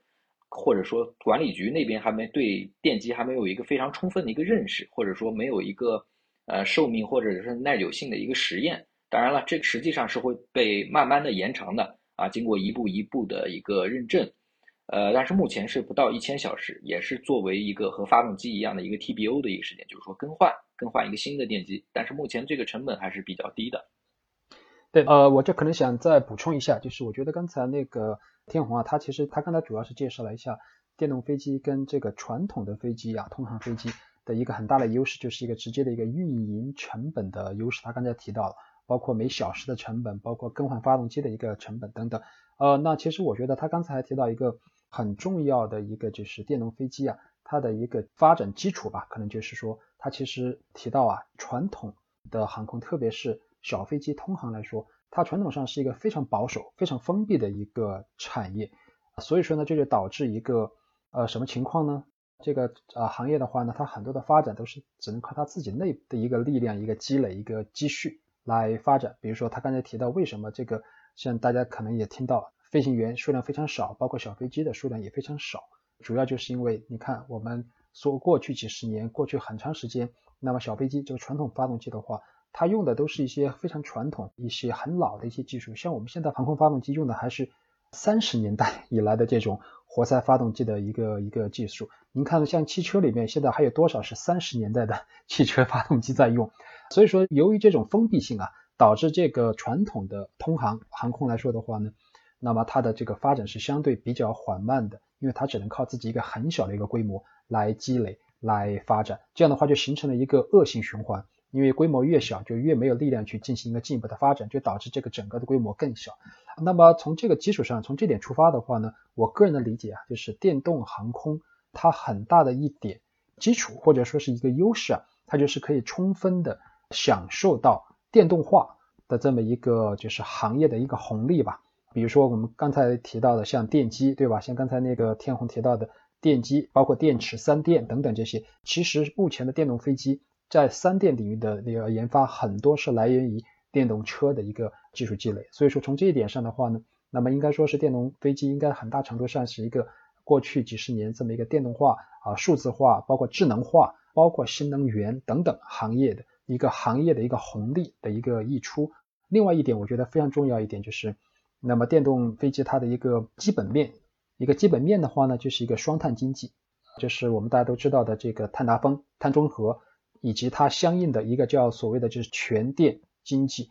或者说管理局那边还没对电机还没有一个非常充分的一个认识，或者说没有一个呃寿命或者是耐久性的一个实验。当然了，这个实际上是会被慢慢的延长的啊，经过一步一步的一个认证。呃，但是目前是不到一千小时，也是作为一个和发动机一样的一个 TBO 的一个时间，就是说更换更换一个新的电机。但是目前这个成本还是比较低的。对，呃，我这可能想再补充一下，就是我觉得刚才那个天虹啊，他其实他刚才主要是介绍了一下电动飞机跟这个传统的飞机啊，通航飞机的一个很大的优势，就是一个直接的一个运营成本的优势。他刚才提到了，包括每小时的成本，包括更换发动机的一个成本等等。呃，那其实我觉得他刚才还提到一个很重要的一个，就是电动飞机啊，它的一个发展基础吧，可能就是说，它其实提到啊，传统的航空，特别是小飞机通航来说，它传统上是一个非常保守、非常封闭的一个产业，所以说呢，这就导致一个呃什么情况呢？这个呃行业的话呢，它很多的发展都是只能靠它自己内部的一个力量、一个积累、一个积蓄来发展。比如说他刚才提到，为什么这个像大家可能也听到，飞行员数量非常少，包括小飞机的数量也非常少，主要就是因为你看我们说过去几十年、过去很长时间，那么小飞机这个传统发动机的话。它用的都是一些非常传统、一些很老的一些技术，像我们现在航空发动机用的还是三十年代以来的这种活塞发动机的一个一个技术。您看，像汽车里面现在还有多少是三十年代的 汽车发动机在用？所以说，由于这种封闭性啊，导致这个传统的通航航空来说的话呢，那么它的这个发展是相对比较缓慢的，因为它只能靠自己一个很小的一个规模来积累、来发展，这样的话就形成了一个恶性循环。因为规模越小，就越没有力量去进行一个进一步的发展，就导致这个整个的规模更小。那么从这个基础上，从这点出发的话呢，我个人的理解啊，就是电动航空它很大的一点基础或者说是一个优势啊，它就是可以充分的享受到电动化的这么一个就是行业的一个红利吧。比如说我们刚才提到的像电机，对吧？像刚才那个天虹提到的电机，包括电池、三电等等这些，其实目前的电动飞机。在三电领域的那个研发，很多是来源于电动车的一个技术积累。所以说，从这一点上的话呢，那么应该说是电动飞机应该很大程度上是一个过去几十年这么一个电动化啊、数字化、包括智能化、包括新能源等等行业的一个行业的一个红利的一个溢出。另外一点，我觉得非常重要一点就是，那么电动飞机它的一个基本面，一个基本面的话呢，就是一个双碳经济，就是我们大家都知道的这个碳达峰、碳中和。以及它相应的一个叫所谓的就是全电经济，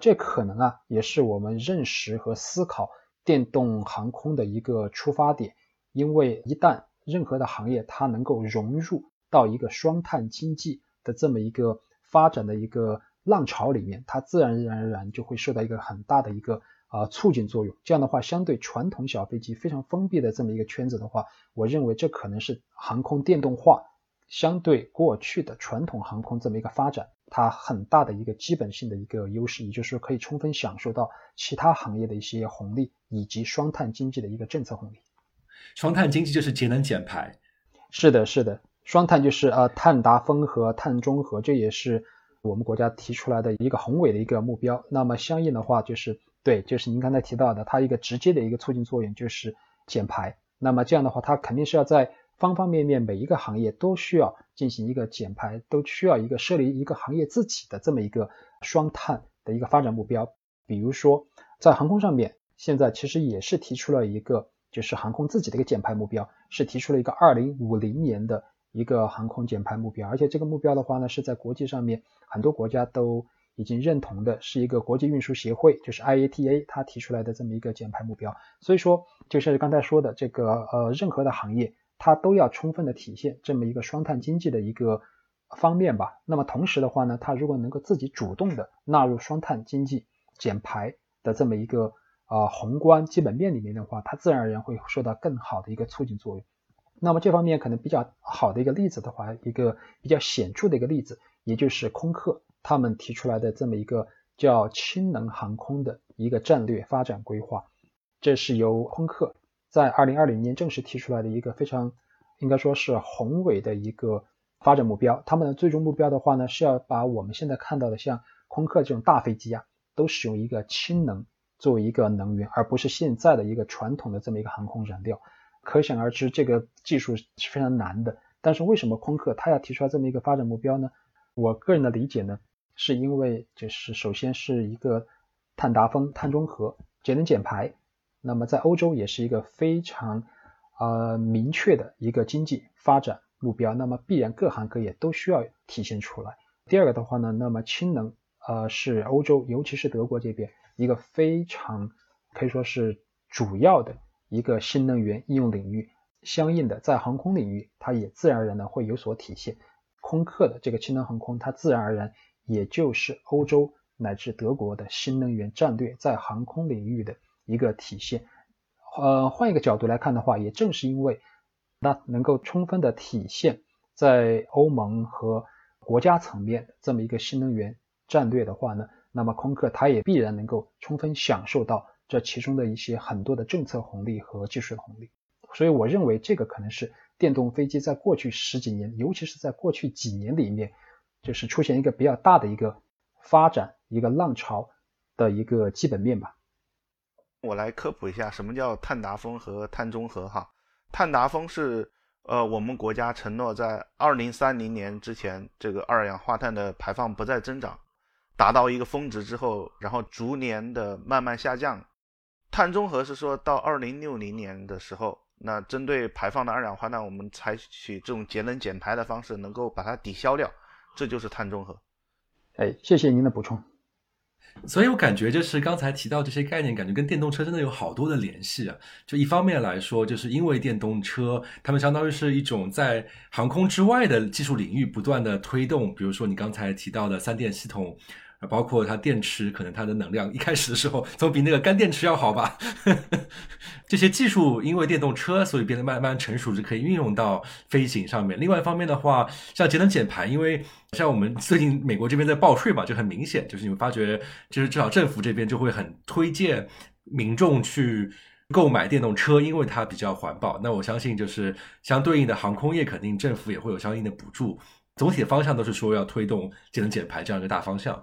这可能啊也是我们认识和思考电动航空的一个出发点。因为一旦任何的行业它能够融入到一个双碳经济的这么一个发展的一个浪潮里面，它自然而然就会受到一个很大的一个啊促进作用。这样的话，相对传统小飞机非常封闭的这么一个圈子的话，我认为这可能是航空电动化。相对过去的传统航空这么一个发展，它很大的一个基本性的一个优势，也就是说可以充分享受到其他行业的一些红利，以及双碳经济的一个政策红利。双碳经济就是节能减排。是的，是的，双碳就是呃碳达峰和碳中和，这也是我们国家提出来的一个宏伟的一个目标。那么相应的话，就是对，就是您刚才提到的，它一个直接的一个促进作用就是减排。那么这样的话，它肯定是要在方方面面每一个行业都需要进行一个减排，都需要一个设立一个行业自己的这么一个双碳的一个发展目标。比如说在航空上面，现在其实也是提出了一个就是航空自己的一个减排目标，是提出了一个二零五零年的一个航空减排目标。而且这个目标的话呢，是在国际上面很多国家都已经认同的，是一个国际运输协会，就是 IATA 它提出来的这么一个减排目标。所以说，就是刚才说的这个呃，任何的行业。它都要充分的体现这么一个双碳经济的一个方面吧。那么同时的话呢，它如果能够自己主动的纳入双碳经济减排的这么一个啊宏观基本面里面的话，它自然而然会受到更好的一个促进作用。那么这方面可能比较好的一个例子的话，一个比较显著的一个例子，也就是空客他们提出来的这么一个叫氢能航空的一个战略发展规划，这是由空客。在二零二零年正式提出来的一个非常应该说是宏伟的一个发展目标。他们的最终目标的话呢，是要把我们现在看到的像空客这种大飞机啊，都使用一个氢能作为一个能源，而不是现在的一个传统的这么一个航空燃料。可想而知，这个技术是非常难的。但是为什么空客它要提出来这么一个发展目标呢？我个人的理解呢，是因为就是首先是一个碳达峰、碳中和、节能减排。那么在欧洲也是一个非常呃明确的一个经济发展目标，那么必然各行各业都需要体现出来。第二个的话呢，那么氢能呃，是欧洲，尤其是德国这边一个非常可以说是主要的一个新能源应用领域。相应的，在航空领域，它也自然而然的会有所体现。空客的这个氢能航空，它自然而然也就是欧洲乃至德国的新能源战略在航空领域的一个体现。呃，换一个角度来看的话，也正是因为那能够充分的体现在欧盟和国家层面这么一个新能源战略的话呢，那么空客它也必然能够充分享受到这其中的一些很多的政策红利和技术红利。所以我认为这个可能是电动飞机在过去十几年，尤其是在过去几年里面，就是出现一个比较大的一个发展一个浪潮的一个基本面吧。我来科普一下什么叫碳达峰和碳中和哈。碳达峰是呃我们国家承诺在二零三零年之前，这个二氧化碳的排放不再增长，达到一个峰值之后，然后逐年的慢慢下降。碳中和是说到二零六零年的时候。那针对排放的二氧化碳，我们采取这种节能减排的方式，能够把它抵消掉，这就是碳中和。哎，谢谢您的补充。所以我感觉就是刚才提到这些概念，感觉跟电动车真的有好多的联系啊。就一方面来说，就是因为电动车，它们相当于是一种在航空之外的技术领域不断的推动，比如说你刚才提到的三电系统。包括它电池，可能它的能量一开始的时候总比那个干电池要好吧。这些技术因为电动车，所以变得慢慢成熟，就可以运用到飞行上面。另外一方面的话，像节能减排，因为像我们最近美国这边在报税嘛，就很明显，就是你们发觉，就是至少政府这边就会很推荐民众去购买电动车，因为它比较环保。那我相信，就是相对应的航空业，肯定政府也会有相应的补助。总体的方向都是说要推动节能减排这样一个大方向。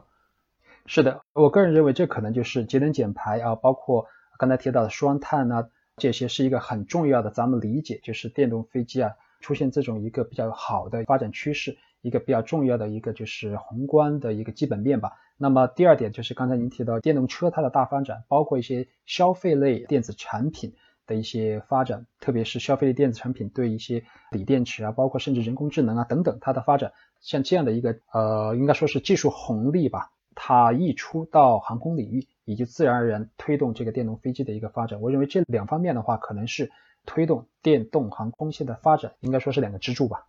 是的，我个人认为这可能就是节能减排啊，包括刚才提到的双碳啊，这些是一个很重要的，咱们理解就是电动飞机啊出现这种一个比较好的发展趋势，一个比较重要的一个就是宏观的一个基本面吧。那么第二点就是刚才您提到电动车它的大发展，包括一些消费类电子产品的一些发展，特别是消费类电子产品对一些锂电池啊，包括甚至人工智能啊等等它的发展，像这样的一个呃，应该说是技术红利吧。它溢出到航空领域，也就自然而然推动这个电动飞机的一个发展。我认为这两方面的话，可能是推动电动航空线的发展，应该说是两个支柱吧。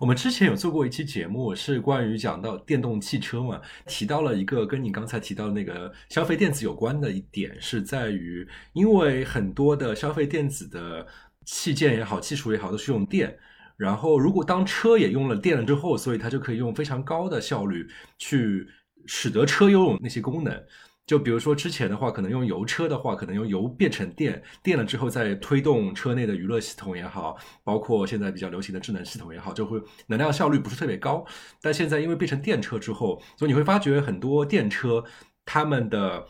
我们之前有做过一期节目，是关于讲到电动汽车嘛，提到了一个跟你刚才提到的那个消费电子有关的一点，是在于因为很多的消费电子的器件也好，技术也好，都是用电。然后如果当车也用了电了之后，所以它就可以用非常高的效率去。使得车拥有那些功能，就比如说之前的话，可能用油车的话，可能用油变成电，电了之后再推动车内的娱乐系统也好，包括现在比较流行的智能系统也好，就会能量效率不是特别高。但现在因为变成电车之后，所以你会发觉很多电车他们的。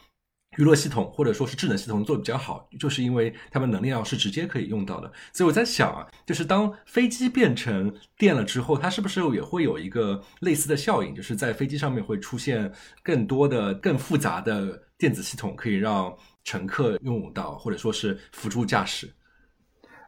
娱乐系统或者说是智能系统做的比较好，就是因为它们能量是直接可以用到的。所以我在想啊，就是当飞机变成电了之后，它是不是也会有一个类似的效应，就是在飞机上面会出现更多的、更复杂的电子系统，可以让乘客用到，或者说是辅助驾驶。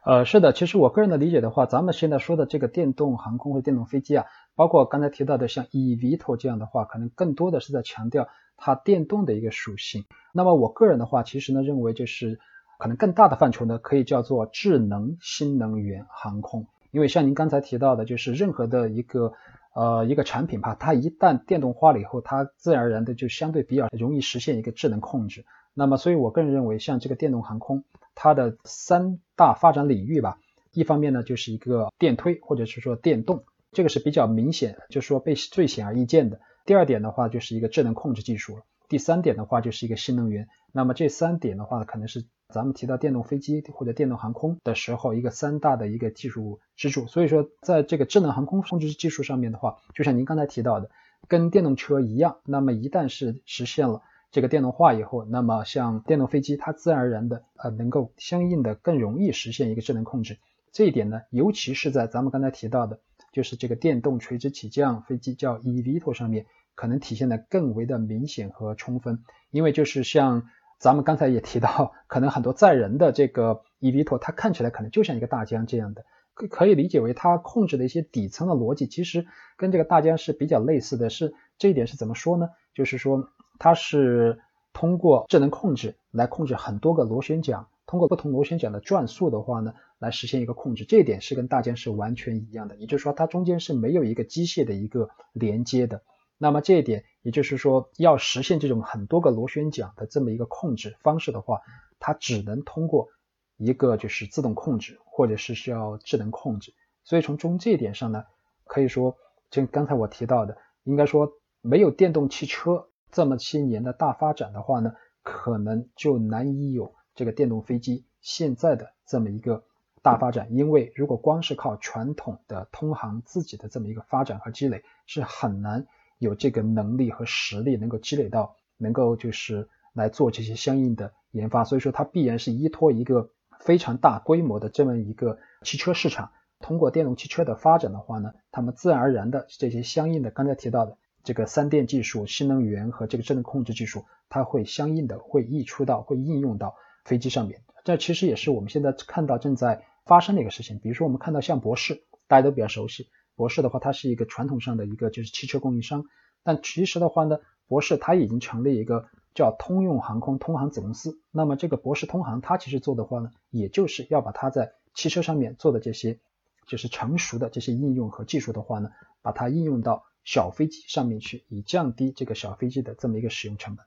呃，是的，其实我个人的理解的话，咱们现在说的这个电动航空或电动飞机啊，包括刚才提到的像 eVito 这样的话，可能更多的是在强调。它电动的一个属性，那么我个人的话，其实呢认为就是可能更大的范畴呢，可以叫做智能新能源航空。因为像您刚才提到的，就是任何的一个呃一个产品吧，它一旦电动化了以后，它自然而然的就相对比较容易实现一个智能控制。那么，所以我个人认为，像这个电动航空，它的三大发展领域吧，一方面呢就是一个电推或者是说电动，这个是比较明显，就是说被最显而易见的。第二点的话就是一个智能控制技术了，第三点的话就是一个新能源。那么这三点的话，可能是咱们提到电动飞机或者电动航空的时候一个三大的一个技术支柱。所以说，在这个智能航空控制技术上面的话，就像您刚才提到的，跟电动车一样，那么一旦是实现了这个电动化以后，那么像电动飞机，它自然而然的呃能够相应的更容易实现一个智能控制。这一点呢，尤其是在咱们刚才提到的，就是这个电动垂直起降飞机叫 eVTOL 上面。可能体现的更为的明显和充分，因为就是像咱们刚才也提到，可能很多载人的这个 eVTOL，它看起来可能就像一个大疆这样的，可可以理解为它控制的一些底层的逻辑，其实跟这个大疆是比较类似的。是这一点是怎么说呢？就是说它是通过智能控制来控制很多个螺旋桨，通过不同螺旋桨的转速的话呢，来实现一个控制。这一点是跟大件是完全一样的，也就是说它中间是没有一个机械的一个连接的。那么这一点，也就是说要实现这种很多个螺旋桨的这么一个控制方式的话，它只能通过一个就是自动控制，或者是需要智能控制。所以从中这一点上呢，可以说，就刚才我提到的，应该说没有电动汽车这么些年的大发展的话呢，可能就难以有这个电动飞机现在的这么一个大发展。因为如果光是靠传统的通航自己的这么一个发展和积累，是很难有这个能力和实力能够积累到能够就是来做这些相应的研发。所以说，它必然是依托一个非常大规模的这么一个汽车市场。通过电动汽车的发展的话呢，他们自然而然的这些相应的刚才提到的这个三电技术、新能源和这个智能控制技术，它会相应的会溢出到、会应用到飞机上面。这其实也是我们现在看到正在发生的一个事情。比如说，我们看到像博世，大家都比较熟悉。博世的话，它是一个传统上的一个就是汽车供应商，但其实的话呢，博世它已经成立一个叫通用航空通航子公司。那么这个博世通航，它其实做的话呢，也就是要把它在汽车上面做的这些。就是成熟的这些应用和技术的话呢，把它应用到小飞机上面去，以降低这个小飞机的这么一个使用成本。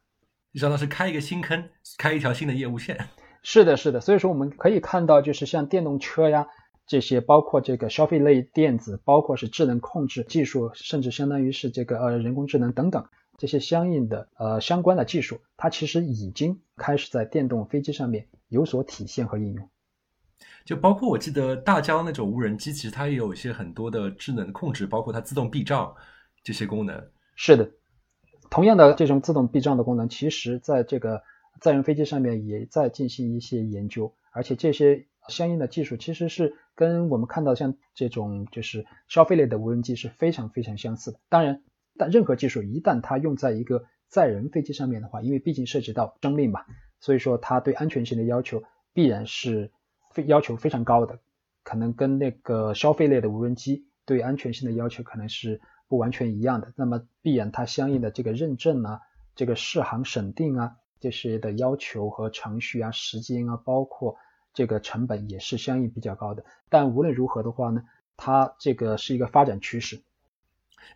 你相当是开一个新坑，开一条新的业务线。是的，是的。所以说我们可以看到，就是像电动车呀这些，包括这个消费类电子，包括是智能控制技术，甚至相当于是这个呃人工智能等等这些相应的呃相关的技术，它其实已经开始在电动飞机上面有所体现和应用。就包括我记得大疆那种无人机，其实它也有一些很多的智能控制，包括它自动避障这些功能。是的，同样的这种自动避障的功能，其实在这个载人飞机上面也在进行一些研究，而且这些相应的技术其实是跟我们看到像这种就是消费类的无人机是非常非常相似的。当然，但任何技术一旦它用在一个载人飞机上面的话，因为毕竟涉及到生命嘛，所以说它对安全性的要求必然是。非要求非常高的，可能跟那个消费类的无人机对安全性的要求可能是不完全一样的。那么必然它相应的这个认证啊、这个适航审定啊这些的要求和程序啊、时间啊，包括这个成本也是相应比较高的。但无论如何的话呢，它这个是一个发展趋势。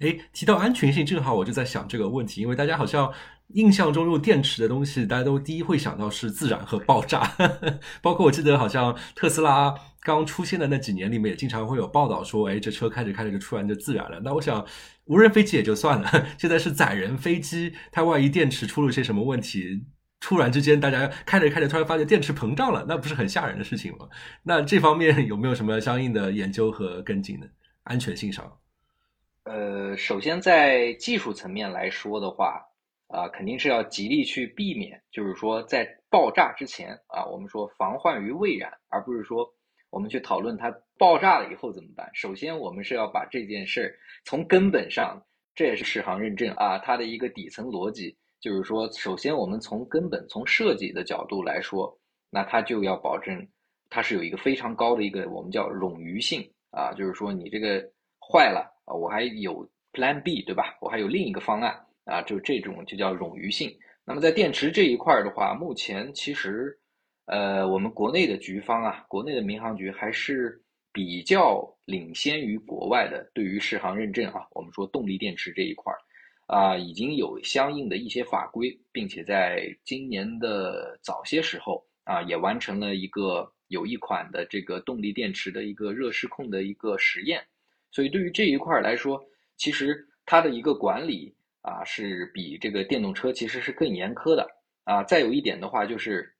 哎，提到安全性，正好我就在想这个问题，因为大家好像印象中用电池的东西，大家都第一会想到是自燃和爆炸。包括我记得好像特斯拉刚出现的那几年里面，也经常会有报道说，哎，这车开着开着就突然就自燃了。那我想，无人飞机也就算了，现在是载人飞机，它万一电池出了些什么问题，突然之间大家开着开着突然发现电池膨胀了，那不是很吓人的事情吗？那这方面有没有什么相应的研究和跟进呢？安全性上？呃，首先在技术层面来说的话，啊，肯定是要极力去避免，就是说在爆炸之前啊，我们说防患于未然，而不是说我们去讨论它爆炸了以后怎么办。首先，我们是要把这件事儿从根本上，这也是适航认证啊，它的一个底层逻辑，就是说，首先我们从根本从设计的角度来说，那它就要保证它是有一个非常高的一个我们叫冗余性啊，就是说你这个坏了。啊，我还有 Plan B，对吧？我还有另一个方案啊，就这种就叫冗余性。那么在电池这一块的话，目前其实，呃，我们国内的局方啊，国内的民航局还是比较领先于国外的，对于适航认证啊，我们说动力电池这一块啊，已经有相应的一些法规，并且在今年的早些时候啊，也完成了一个有一款的这个动力电池的一个热失控的一个实验。所以对于这一块来说，其实它的一个管理啊，是比这个电动车其实是更严苛的啊。再有一点的话，就是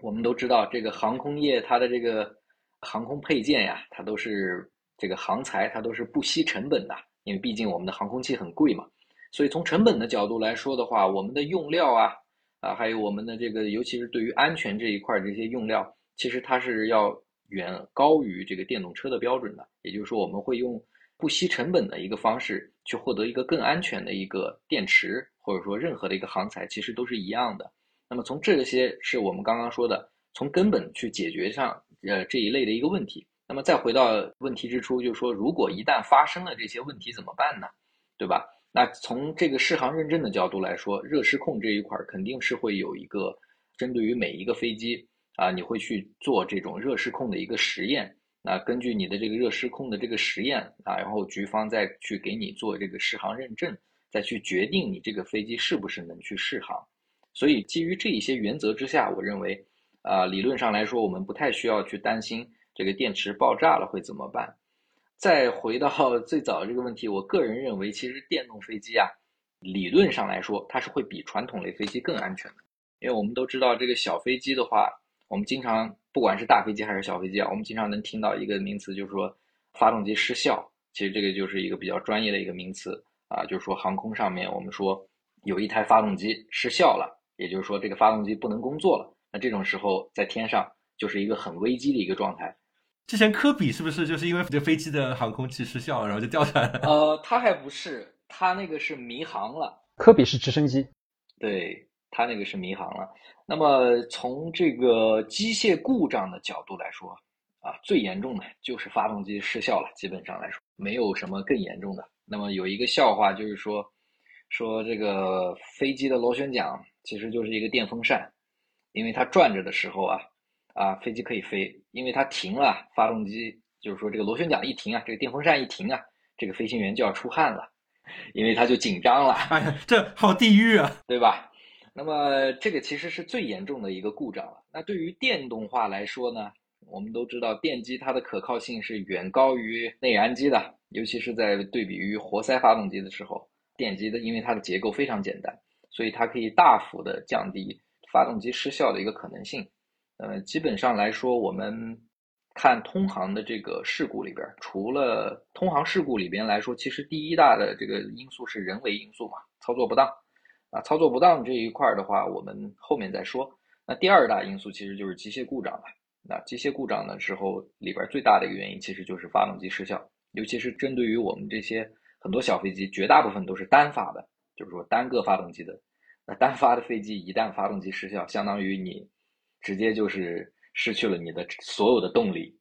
我们都知道，这个航空业它的这个航空配件呀，它都是这个航材，它都是不惜成本的，因为毕竟我们的航空器很贵嘛。所以从成本的角度来说的话，我们的用料啊啊，还有我们的这个，尤其是对于安全这一块这些用料，其实它是要。远高于这个电动车的标准的，也就是说，我们会用不惜成本的一个方式去获得一个更安全的一个电池，或者说任何的一个航材，其实都是一样的。那么从这些是我们刚刚说的，从根本去解决上，呃这一类的一个问题。那么再回到问题之初，就是说，如果一旦发生了这些问题怎么办呢？对吧？那从这个适航认证的角度来说，热失控这一块肯定是会有一个针对于每一个飞机啊，你会去做这种热失控的一个实验。那根据你的这个热失控的这个实验啊，然后局方再去给你做这个适航认证，再去决定你这个飞机是不是能去试航。所以基于这一些原则之下，我认为啊，理论上来说，我们不太需要去担心这个电池爆炸了会怎么办。再回到 最早这个问题，我个人认为，其实电动飞机啊，理论上来说，它是会比传统类飞机更安全的，因为我们都知道，这个小飞机的话，我们经常不管是大飞机还是小飞机啊，我们经常能听到一个名词，就是说发动机失效。其实这个就是一个比较专业的一个名词啊，就是说航空上面我们说有一台发动机失效了，也就是说这个发动机不能工作了。那这种时候在天上就是一个很危机的一个状态。之前科比是不是就是因为这飞机的航空器失效，然后就掉下来了？呃，他还不是，他那个是迷航了。科比是直升机，对他那个是迷航了。那么从这个机械故障的角度来说，啊，最严重的就是发动机失效了。基本上来说，没有什么更严重的。那么有一个笑话就是说，说这个飞机的螺旋桨其实就是一个电风扇，因为它转着的时候啊。啊，飞机可以飞，因为它停了，发动机就是说这个螺旋桨一停啊，这个电风扇一停啊，这个飞行员就要出汗了，因为他就紧张了。哎呀，这好地狱啊，对吧？那么这个其实是最严重的一个故障了。那对于电动化来说呢，我们都知道电机它的可靠性是远高于内燃机的，尤其是在对比于活塞发动机的时候，电机的因为它的结构非常简单，所以它可以大幅的降低发动机失效的一个可能性。呃，基本上来说，我们看通航的这个事故里边，除了通航事故里边来说，其实第一大的这个因素是人为因素嘛，操作不当啊，操作不当这一块的话，我们后面再说。那第二大因素其实就是机械故障了。那机械故障的时候，里边最大的一个原因其实就是发动机失效，尤其是针对于我们这些很多小飞机，绝大部分都是单发的，就是说单个发动机的。那单发的飞机一旦发动机失效，相当于你。直接就是失去了你的所有的动力，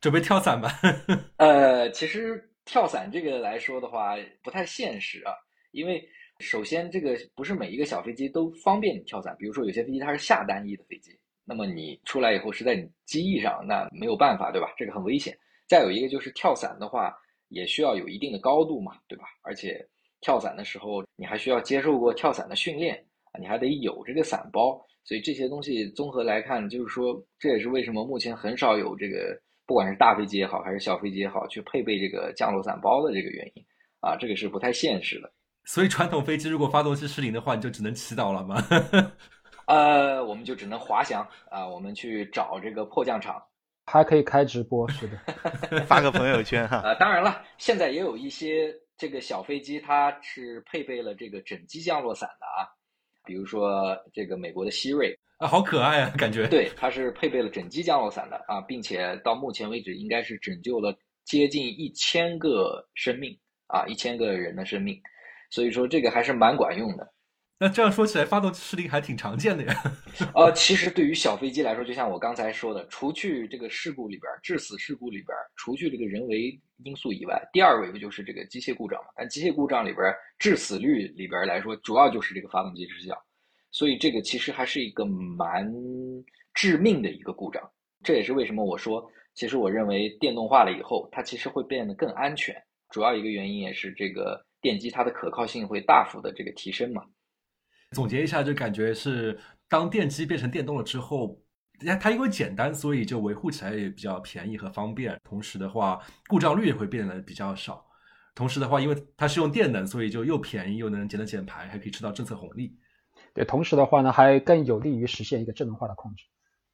准备跳伞吧。呃，其实跳伞这个来说的话不太现实啊，因为首先这个不是每一个小飞机都方便你跳伞，比如说有些飞机它是下单翼的飞机，那么你出来以后是在你机翼上，那没有办法，对吧？这个很危险。再有一个就是跳伞的话，也需要有一定的高度嘛，对吧？而且跳伞的时候你还需要接受过跳伞的训练啊，你还得有这个伞包。所以这些东西综合来看，就是说，这也是为什么目前很少有这个，不管是大飞机也好，还是小飞机也好，去配备这个降落伞包的这个原因啊，这个是不太现实的。所以传统飞机如果发动机失灵的话，你就只能祈祷了吗？呃，我们就只能滑翔啊，我们去找这个迫降场，还可以开直播，是的，发个朋友圈哈。啊，当然了，现在也有一些这个小飞机，它是配备了这个整机降落伞的啊。比如说这个美国的希瑞啊，好可爱啊，感觉对，它是配备了整机降落伞的啊，并且到目前为止应该是拯救了接近一千个生命啊，一千个人的生命，所以说这个还是蛮管用的。那这样说起来，发动机失灵还挺常见的呀。呃，其实对于小飞机来说，就像我刚才说的，除去这个事故里边致死事故里边，除去这个人为因素以外，第二位不就是这个机械故障嘛？但机械故障里边致死率里边来说，主要就是这个发动机失效，所以这个其实还是一个蛮致命的一个故障。这也是为什么我说，其实我认为电动化了以后，它其实会变得更安全。主要一个原因也是这个电机它的可靠性会大幅的这个提升嘛。总结一下，就感觉是当电机变成电动了之后，它因为简单，所以就维护起来也比较便宜和方便。同时的话，故障率也会变得比较少。同时的话，因为它是用电能，所以就又便宜又能节能减排，还可以吃到政策红利。对，同时的话呢，还更有利于实现一个智能化的控制。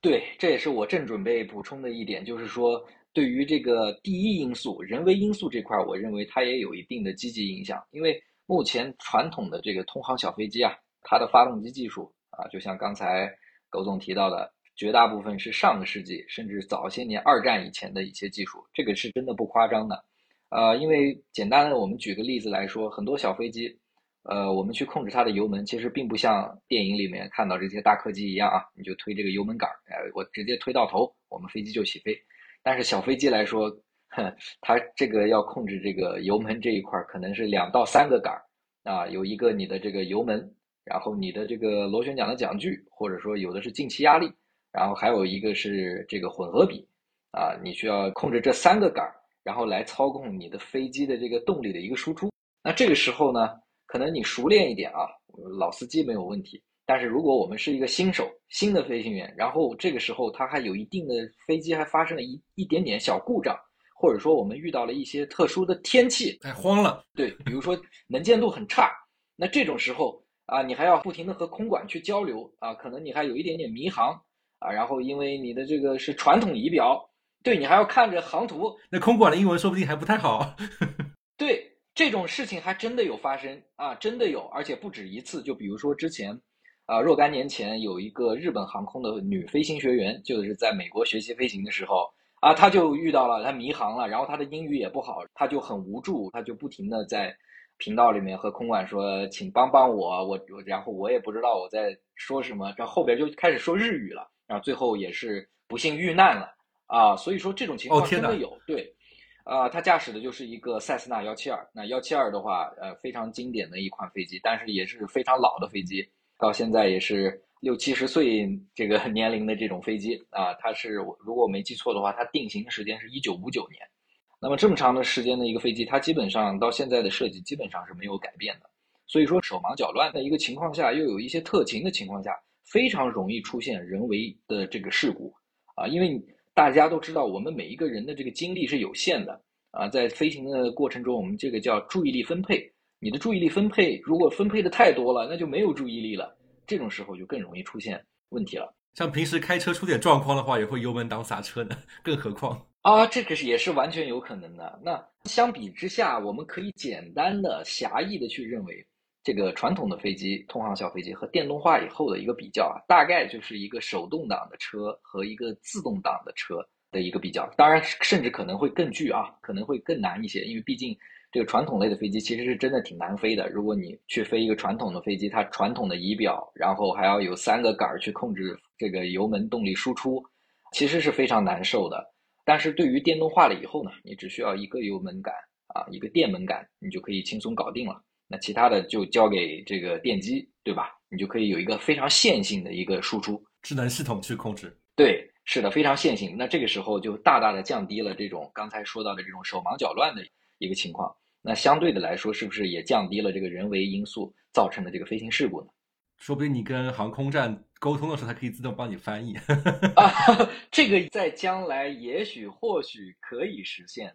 对，这也是我正准备补充的一点，就是说，对于这个第一因素人为因素这块，我认为它也有一定的积极影响。因为目前传统的这个通航小飞机啊。它的发动机技术啊，就像刚才苟总提到的，绝大部分是上个世纪甚至早些年二战以前的一些技术，这个是真的不夸张的。呃，因为简单的，我们举个例子来说，很多小飞机，呃，我们去控制它的油门，其实并不像电影里面看到这些大客机一样啊，你就推这个油门杆，哎，我直接推到头，我们飞机就起飞。但是小飞机来说，哼它这个要控制这个油门这一块，可能是两到三个杆儿啊，有一个你的这个油门，然后你的这个螺旋桨的桨距，或者说有的是进气压力，然后还有一个是这个混合比，啊，你需要控制这三个杆儿，然后来操控你的飞机的这个动力的一个输出。那这个时候呢，可能你熟练一点啊，老司机没有问题。但是如果我们是一个新手、新的飞行员，然后这个时候他还有一定的飞机还发生了一一点点小故障，或者说我们遇到了一些特殊的天气，太慌了。对，比如说能见度很差，那这种时候啊，你还要不停的和空管去交流啊，可能你还有一点点迷航啊，然后因为你的这个是传统仪表，对你还要看着航图，那空管的英文说不定还不太好。对，这种事情还真的有发生啊，真的有，而且不止一次。就比如说之前。啊，若干年前有一个日本航空的女飞行学员，就是在美国学习飞行的时候啊，她就遇到了，她迷航了，然后她的英语也不好，她就很无助，她就不停的在频道里面和空管说，请帮帮我，我我然后我也不知道我在说什么，然后后边就开始说日语了，然后最后也是不幸遇难了啊，所以说这种情况真的有，对，啊，他驾驶的就是一个塞斯纳幺七二，那幺七二的话，呃，非常经典的一款飞机，但是也是非常老的飞机。到现在也是六七十岁这个 年龄的这种飞机啊，它是如果我没记错的话，它定型的时间是一九五九年。那么这么长的时间的一个飞机，它基本上到现在的设计基本上是没有改变的。所以说手忙脚乱的一个情况下，又有一些特情的情况下，非常容易出现人为的这个事故啊。因为大家都知道，我们每一个人的这个精力是有限的啊，在飞行的过程中，我们这个叫注意力分配。你的注意力分配如果分配的太多了，那就没有注意力了。这种时候就更容易出现问题了。像平时开车出点状况的话，也会油门当刹车呢，更何况啊，这个是也是完全有可能的。那相比之下，我们可以简单的、狭义的去认为，这个传统的飞机、通航小飞机和电动化以后的一个比较啊，大概就是一个手动挡的车和一个自动挡的车的一个比较。当然，甚至可能会更巨啊，可能会更难一些，因为毕竟。这个传统类的飞机其实是真的挺难飞的。如果你去飞一个传统的飞机，它传统的仪表，然后还要有三个杆儿去控制这个油门动力输出，其实是非常难受的。但是对于电动化了以后呢，你只需要一个油门杆啊，一个电门杆，你就可以轻松搞定了。那其他的就交给这个电机，对吧？你就可以有一个非常线性的一个输出，智能系统去控制。对，是的，非常线性。那这个时候就大大的降低了这种刚才说到的这种手忙脚乱的一个情况。那相对的来说，是不是也降低了这个人为因素造成的这个飞行事故呢？说不定你跟航空站沟通的时候，它可以自动帮你翻译。啊，这个在将来也许或许可以实现，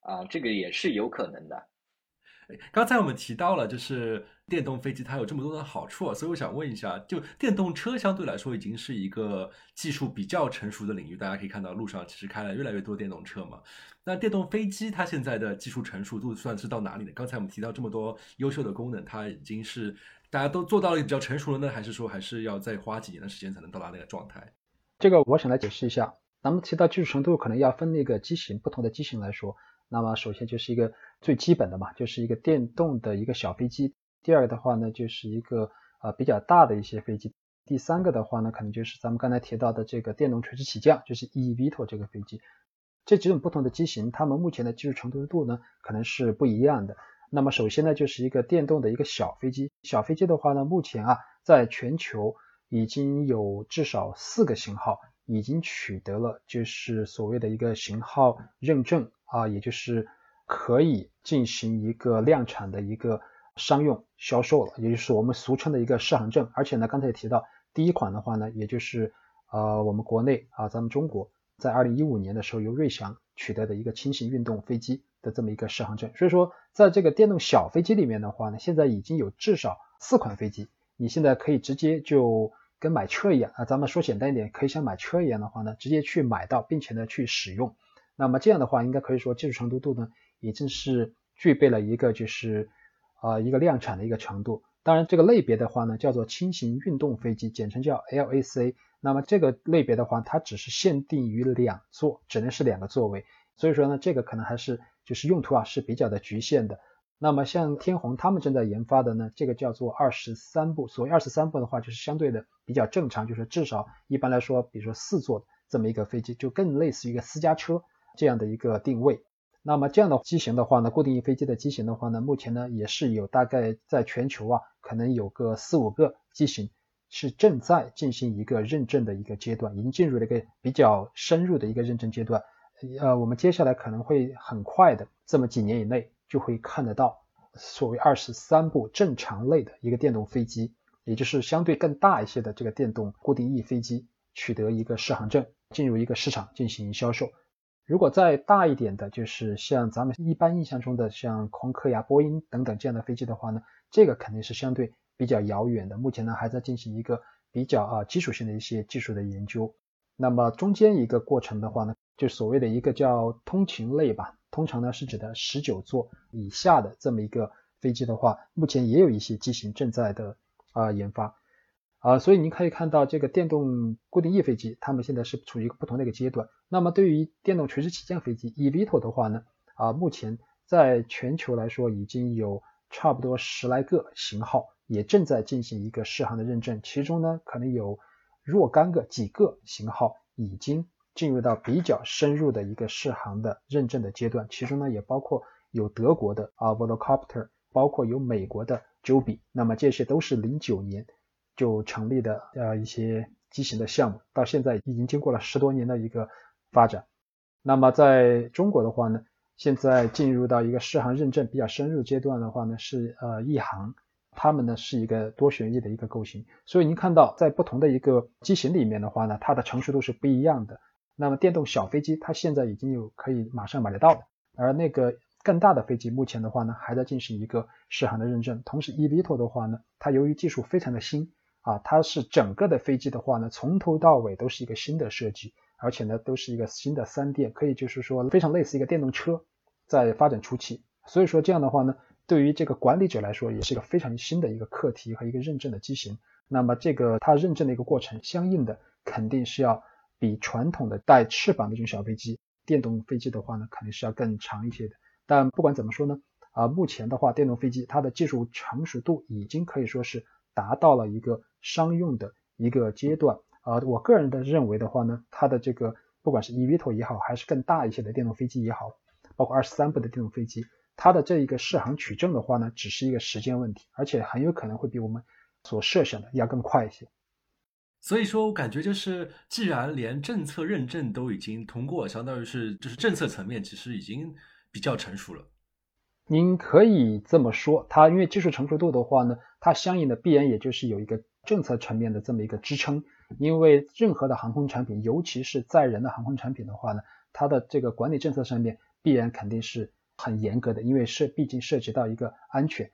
啊，这个也是有可能的。刚才我们提到了，就是电动飞机它有这么多的好处，所以我想问一下，就电动车相对来说已经是一个技术比较成熟的领域，大家可以看到路上其实开了越来越多电动车嘛。那电动飞机它现在的技术成熟度算是到哪里呢？刚才我们提到这么多优秀的功能，它已经是大家都做到了比较成熟了呢，还是说还是要再花几年的时间才能到达那个状态？这个我想来解释一下，咱们提到技术程度，可能要分那个机型，不同的机型来说。那么首先就是一个最基本的嘛，就是一个电动的一个小飞机。第二个的话呢，就是一个呃比较大的一些飞机。第三个的话呢，可能就是咱们刚才提到的这个电动垂直起降，就是 eVTOL 这个飞机。这几种不同的机型，它们目前的技术成熟度呢，可能是不一样的。那么首先呢，就是一个电动的一个小飞机。小飞机的话呢，目前啊，在全球已经有至少四个型号已经取得了就是所谓的一个型号认证。啊，也就是可以进行一个量产的一个商用销售了，也就是我们俗称的一个适航证。而且呢，刚才也提到，第一款的话呢，也就是呃我们国内啊，咱们中国在二零一五年的时候由瑞祥取得的一个轻型运动飞机的这么一个适航证。所以说，在这个电动小飞机里面的话呢，现在已经有至少四款飞机，你现在可以直接就跟买车一样啊，咱们说简单一点，可以像买车一样的话呢，直接去买到，并且呢去使用。那么这样的话，应该可以说技术成熟度呢，已经是具备了一个就是啊一个量产的一个程度。当然，这个类别的话呢，叫做轻型运动飞机，简称叫 LAC。那么这个类别的话，它只是限定于两座，只能是两个座位。所以说呢，这个可能还是就是用途啊是比较的局限的。那么像天虹他们正在研发的呢，这个叫做二十三部。所谓二十三部的话，就是相对的比较正常，就是至少一般来说，比如说四座这么一个飞机，就更类似于一个私家车。这样的一个定位，那么这样的机型的话呢，固定翼飞机的机型的话呢，目前呢也是有大概在全球啊，可能有个四五个机型是正在进行一个认证的一个阶段，已经进入了一个比较深入的一个认证阶段。呃，我们接下来可能会很快的，这么几年以内就会看得到所谓二十三部正常类的一个电动飞机，也就是相对更大一些的这个电动固定翼飞机取得一个适航证，进入一个市场进行销售。如果再大一点的，就是像咱们一般印象中的像空客呀、波音等等这样的飞机的话呢，这个肯定是相对比较遥远的。目前呢，还在进行一个比较啊基础性的一些技术的研究。那么中间一个过程的话呢，就所谓的一个叫通勤类吧，通常呢是指的十九座以下的这么一个飞机的话，目前也有一些机型正在的啊研发。啊，所以您可以看到这个电动固定翼飞机，它们现在是处于一个不同的一个阶段。那么对于电动垂直起降飞机 eVTOL 的话呢，啊，目前在全球来说已经有差不多十来个型号也正在进行一个试航的认证，其中呢可能有若干个几个型号已经进入到比较深入的一个适航的认证的阶段，其中呢也包括有德国的啊 Volocopter，包括有美国的 Joby，那么这些都是零九年。就成立的呃一些机型的项目，到现在已经经过了十多年的一个发展。那么在中国的话呢，现在进入到一个适航认证比较深入阶段的话呢，是呃一航，他们呢是一个多旋翼的一个构型。所以您看到在不同的一个机型里面的话呢，它的成熟度是不一样的。那么电动小飞机它现在已经有可以马上买得到的，而那个更大的飞机目前的话呢，还在进行一个适航的认证。同时 eVTOL 的话呢，它由于技术非常的新。啊，它是整个的飞机的话呢，从头到尾都是一个新的设计，而且呢，都是一个新的三电，可以就是说非常类似一个电动车在发展初期。所以说这样的话呢，对于这个管理者来说，也是一个非常新的一个课题和一个认证的机型。那么这个它认证的一个过程，相应的肯定是要比传统的带翅膀的这种小飞机、电动飞机的话呢，肯定是要更长一些的。但不管怎么说呢，啊，目前的话，电动飞机它的技术成熟度已经可以说是达到了一个。商用的一个阶段啊，我个人的认为的话呢，它的这个不管是 eVTOL 也好，还是更大一些的电动飞机也好，包括二十三部的电动飞机，它的这一个适航取证的话呢，只是一个时间问题，而且很有可能会比我们所设想的要更快一些。所以说我感觉就是，既然连政策认证都已经通过，相当于是就是政策层面其实已经比较成熟了。您可以这么说，它因为技术成熟度的话呢，它相应的必然也就是有一个。政策层面的这么一个支撑，因为任何的航空产品，尤其是载人的航空产品的话呢，它的这个管理政策上面必然肯定是很严格的，因为是毕竟涉及到一个安全。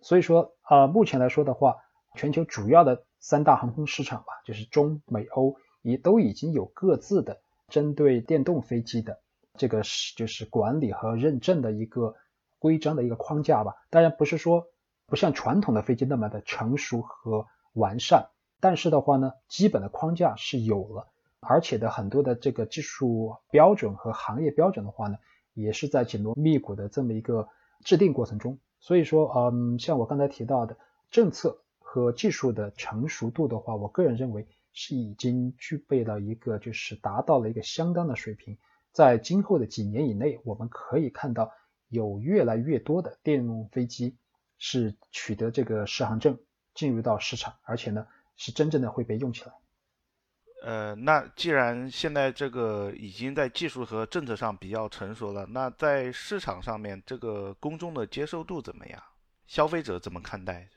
所以说，呃，目前来说的话，全球主要的三大航空市场吧，就是中美欧，也都已经有各自的针对电动飞机的这个是就是管理和认证的一个规章的一个框架吧。当然不是说不像传统的飞机那么的成熟和。完善，但是的话呢，基本的框架是有了，而且的很多的这个技术标准和行业标准的话呢，也是在紧锣密鼓的这么一个制定过程中。所以说，嗯，像我刚才提到的政策和技术的成熟度的话，我个人认为是已经具备了一个就是达到了一个相当的水平。在今后的几年以内，我们可以看到有越来越多的电动飞机是取得这个适航证。进入到市场，而且呢是真正的会被用起来。呃，那既然现在这个已经在技术和政策上比较成熟了，那在市场上面这个公众的接受度怎么样？消费者怎么看待？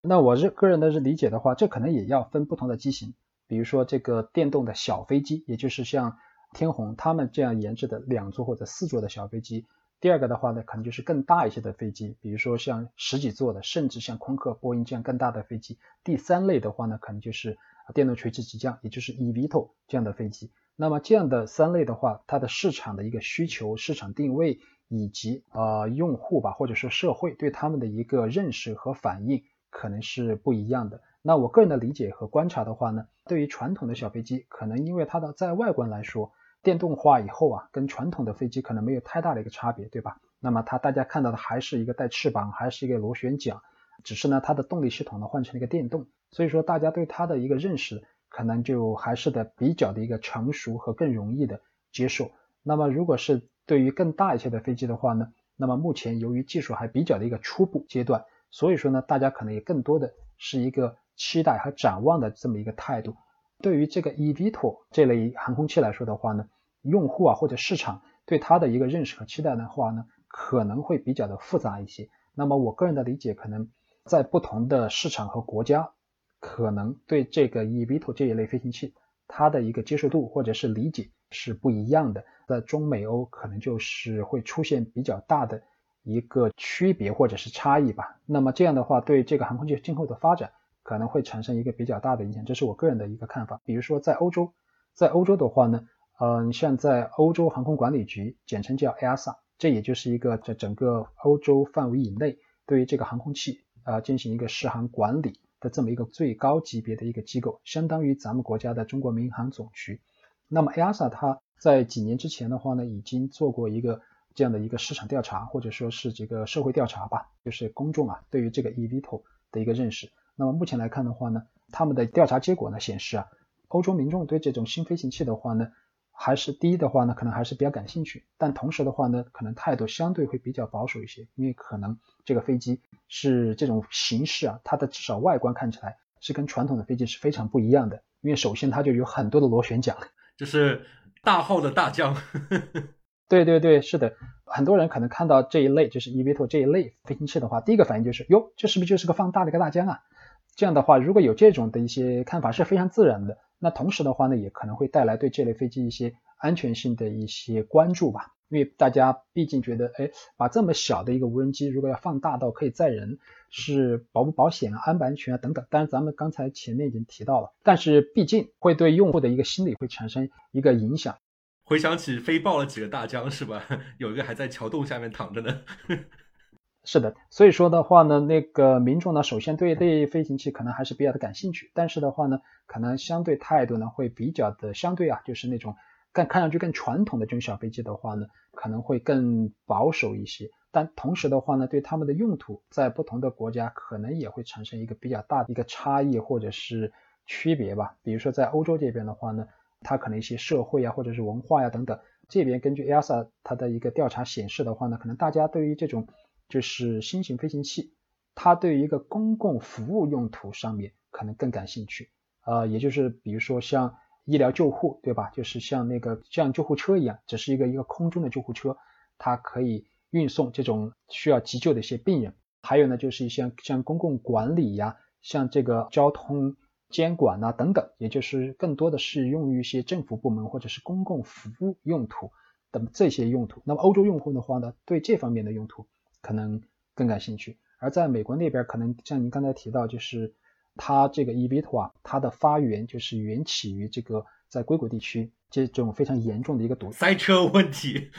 那我是个人的理解的话，这可能也要分不同的机型，比如说这个电动的小飞机，也就是像天虹他们这样研制的两座或者四座的小飞机。第二个的话呢，可能就是更大一些的飞机，比如说像十几座的，甚至像空客、波音这样更大的飞机。第三类的话呢，可能就是电动垂直起降，也就是 eVTOL 这样的飞机。那么这样的三类的话，它的市场的一个需求、市场定位以及呃用户吧，或者说社会对他们的一个认识和反应，可能是不一样的。那我个人的理解和观察的话呢，对于传统的小飞机，可能因为它的在外观来说。电动化以后啊，跟传统的飞机可能没有太大的一个差别，对吧？那么它大家看到的还是一个带翅膀，还是一个螺旋桨，只是呢它的动力系统呢换成了一个电动，所以说大家对它的一个认识可能就还是的比较的一个成熟和更容易的接受。那么如果是对于更大一些的飞机的话呢，那么目前由于技术还比较的一个初步阶段，所以说呢，大家可能也更多的是一个期待和展望的这么一个态度。对于这个 eVTOL 这类航空器来说的话呢，用户啊或者市场对它的一个认识和期待的话呢，可能会比较的复杂一些。那么我个人的理解，可能在不同的市场和国家，可能对这个 eVTOL 这一类飞行器，它的一个接受度或者是理解是不一样的。在中美欧可能就是会出现比较大的一个区别或者是差异吧。那么这样的话，对这个航空器今后的发展可能会产生一个比较大的影响，这是我个人的一个看法。比如说在欧洲，在欧洲的话呢，嗯，像在欧洲航空管理局，简称叫 EASA。这也就是一个在整个欧洲范围以内，对于这个航空器啊进行一个试航管理的这么一个最高级别的一个机构，相当于咱们国家的中国民航总局。那么 EASA 它在几年之前的话呢，已经做过一个这样的一个市场调查，或者说是这个社会调查吧，就是公众啊对于这个 eVTOL 的一个认识。那么目前来看的话呢，他们的调查结果呢显示啊，欧洲民众对这种新飞行器的话呢。还是第一的话呢，可能还是比较感兴趣，但同时的话呢，可能态度相对会比较保守一些，因为可能这个飞机是这种形式啊，它的至少外观看起来是跟传统的飞机是非常不一样的，因为首先它就有很多的螺旋桨，就是大号的大疆。对对对，是的，很多人可能看到这一类就是 eVTOL 这一类飞行器的话，第一个反应就是哟，这是不是就是个放大的一个大疆啊？这样的话，如果有这种的一些看法是非常自然的。那同时的话呢，也可能会带来对这类飞机一些安全性的一些关注吧，因为大家毕竟觉得，哎，把这么小的一个无人机，如果要放大到可以载人，是保不保险啊、安不安全啊等等。当然，咱们刚才前面已经提到了，但是毕竟会对用户的一个心理会产生一个影响。回想起飞爆了几个大疆是吧？有一个还在桥洞下面躺着呢。是的，所以说的话呢，那个民众呢，首先对这飞行器可能还是比较的感兴趣，但是的话呢，可能相对态度呢会比较的相对啊，就是那种更看上去更传统的这种小飞机的话呢，可能会更保守一些。但同时的话呢，对他们的用途在不同的国家可能也会产生一个比较大的一个差异或者是区别吧。比如说在欧洲这边的话呢，它可能一些社会啊或者是文化呀等等，这边根据 EASA 它的一个调查显示的话呢，可能大家对于这种就是新型飞行器，它对于一个公共服务用途上面可能更感兴趣，呃，也就是比如说像医疗救护，对吧？就是像那个像救护车一样，只是一个一个空中的救护车，它可以运送这种需要急救的一些病人。还有呢，就是一些像公共管理呀，像这个交通监管呐等等，也就是更多的是用于一些政府部门或者是公共服务用途等这些用途。那么欧洲用户的话呢，对这方面的用途。可能更感兴趣，而在美国那边，可能像您刚才提到，就是它这个 eVTOL 啊，它的发源就是缘起于这个在硅谷地区这种非常严重的一个堵塞车问题。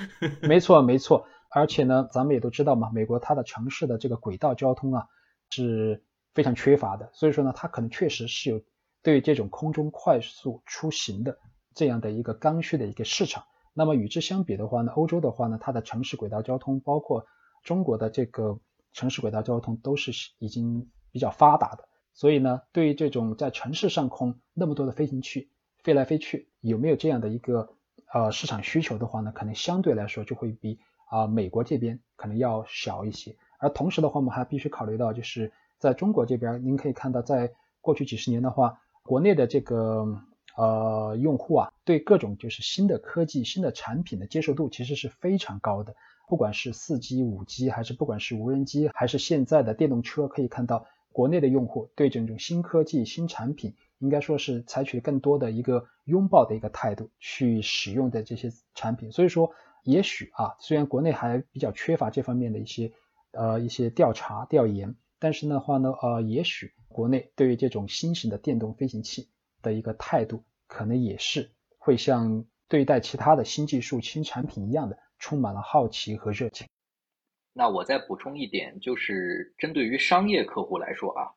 没错，没错。而且呢，咱们也都知道嘛，美国它的城市的这个轨道交通啊是非常缺乏的，所以说呢，它可能确实是有对这种空中快速出行的这样的一个刚需的一个市场。那么与之相比的话呢，欧洲的话呢，它的城市轨道交通包括中国的这个城市轨道交通都是已经比较发达的，所以呢，对于这种在城市上空那么多的飞行器飞来飞去，有没有这样的一个呃市场需求的话呢，可能相对来说就会比啊美国这边可能要小一些。而同时的话，我们还必须考虑到，就是在中国这边，您可以看到，在过去几十年的话，国内的这个呃用户啊，对各种就是新的科技、新的产品的接受度其实是非常高的。不管是四 G、五 G，还是不管是无人机，还是现在的电动车，可以看到国内的用户对这种新科技、新产品，应该说是采取更多的一个拥抱的一个态度去使用的这些产品。所以说，也许啊，虽然国内还比较缺乏这方面的一些呃一些调查调研，但是的话呢，呃，也许国内对于这种新型的电动飞行器的一个态度，可能也是会像对待其他的新技术、新产品一样的。充满了好奇和热情。那我再补充一点，就是针对于商业客户来说啊，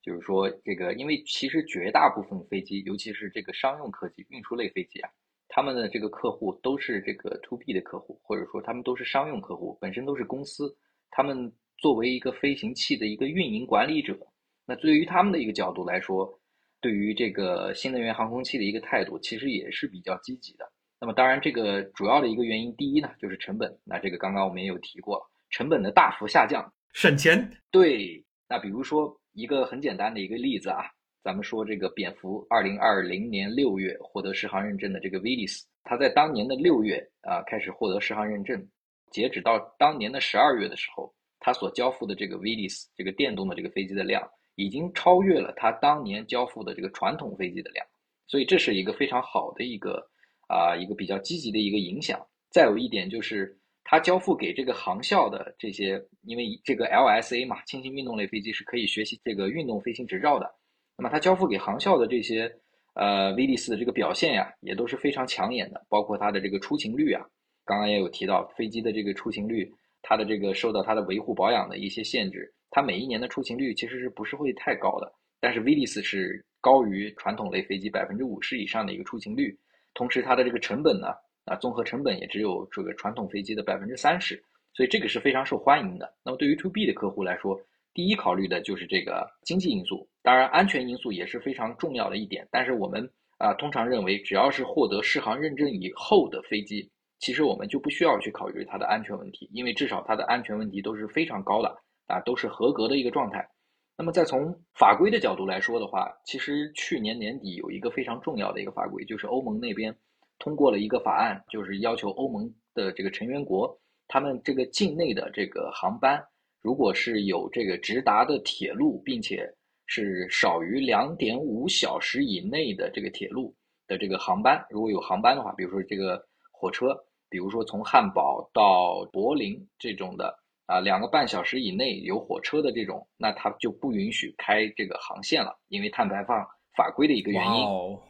就是说这个，因为其实绝大部分飞机，尤其是这个商用客机、运输类飞机啊，他们的这个客户都是这个 to B 的客户，或者说他们都是商用客户，本身都是公司，他们作为一个飞行器的一个运营管理者，那对于他们的一个角度来说，对于这个新能源航空器的一个态度，其实也是比较积极的。那么当然，这个主要的一个原因，第一呢就是成本。那这个刚刚我们也有提过，成本的大幅下降，省钱。对，那比如说一个很简单的一个例子啊，咱们说这个蝙蝠，二零二零年六月获得适航认证的这个 Vilis，它在当年的六月啊开始获得适航认证，截止到当年的十二月的时候，它所交付的这个 VDS 这个电动的这个飞机的量，已经超越了它当年交付的这个传统飞机的量，所以这是一个非常好的一个。啊，一个比较积极的一个影响。再有一点就是，它交付给这个航校的这些，因为这个 LSA 嘛，轻型运动类飞机是可以学习这个运动飞行执照的。那么它交付给航校的这些呃 V D 四的这个表现呀，也都是非常抢眼的，包括它的这个出勤率啊。刚刚也有提到飞机的这个出勤率，它的这个受到它的维护保养的一些限制，它每一年的出勤率其实是不是会太高的？但是 V D 四是高于传统类飞机百分之五十以上的一个出勤率。同时，它的这个成本呢，啊，综合成本也只有这个传统飞机的百分之三十，所以这个是非常受欢迎的。那么对于 to B 的客户来说，第一考虑的就是这个经济因素，当然安全因素也是非常重要的一点。但是我们啊，通常认为，只要是获得适航认证以后的飞机，其实我们就不需要去考虑它的安全问题，因为至少它的安全问题都是非常高的，啊，都是合格的一个状态。那么再从法规的角度来说的话，其实去年年底有一个非常重要的一个法规，就是欧盟那边通过了一个法案，就是要求欧盟的这个成员国，他们这个境内的这个航班，如果是有这个直达的铁路，并且是少于两点五小时以内的这个铁路的这个航班，如果有航班的话，比如说这个火车，比如说从汉堡到柏林这种的。啊，两个半小时以内有火车的这种，那它就不允许开这个航线了，因为碳排放法规的一个原因。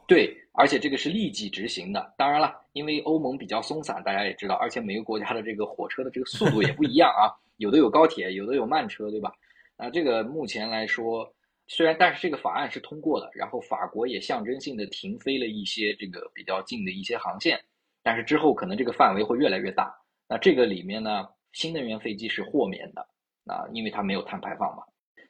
对，而且这个是立即执行的。当然了，因为欧盟比较松散，大家也知道，而且每个国家的这个火车的这个速度也不一样啊，有的有高铁，有的有慢车，对吧？那这个目前来说，虽然但是这个法案是通过的，然后法国也象征性的停飞了一些这个比较近的一些航线，但是之后可能这个范围会越来越大。那这个里面呢？新能源飞机是豁免的啊，因为它没有碳排放嘛，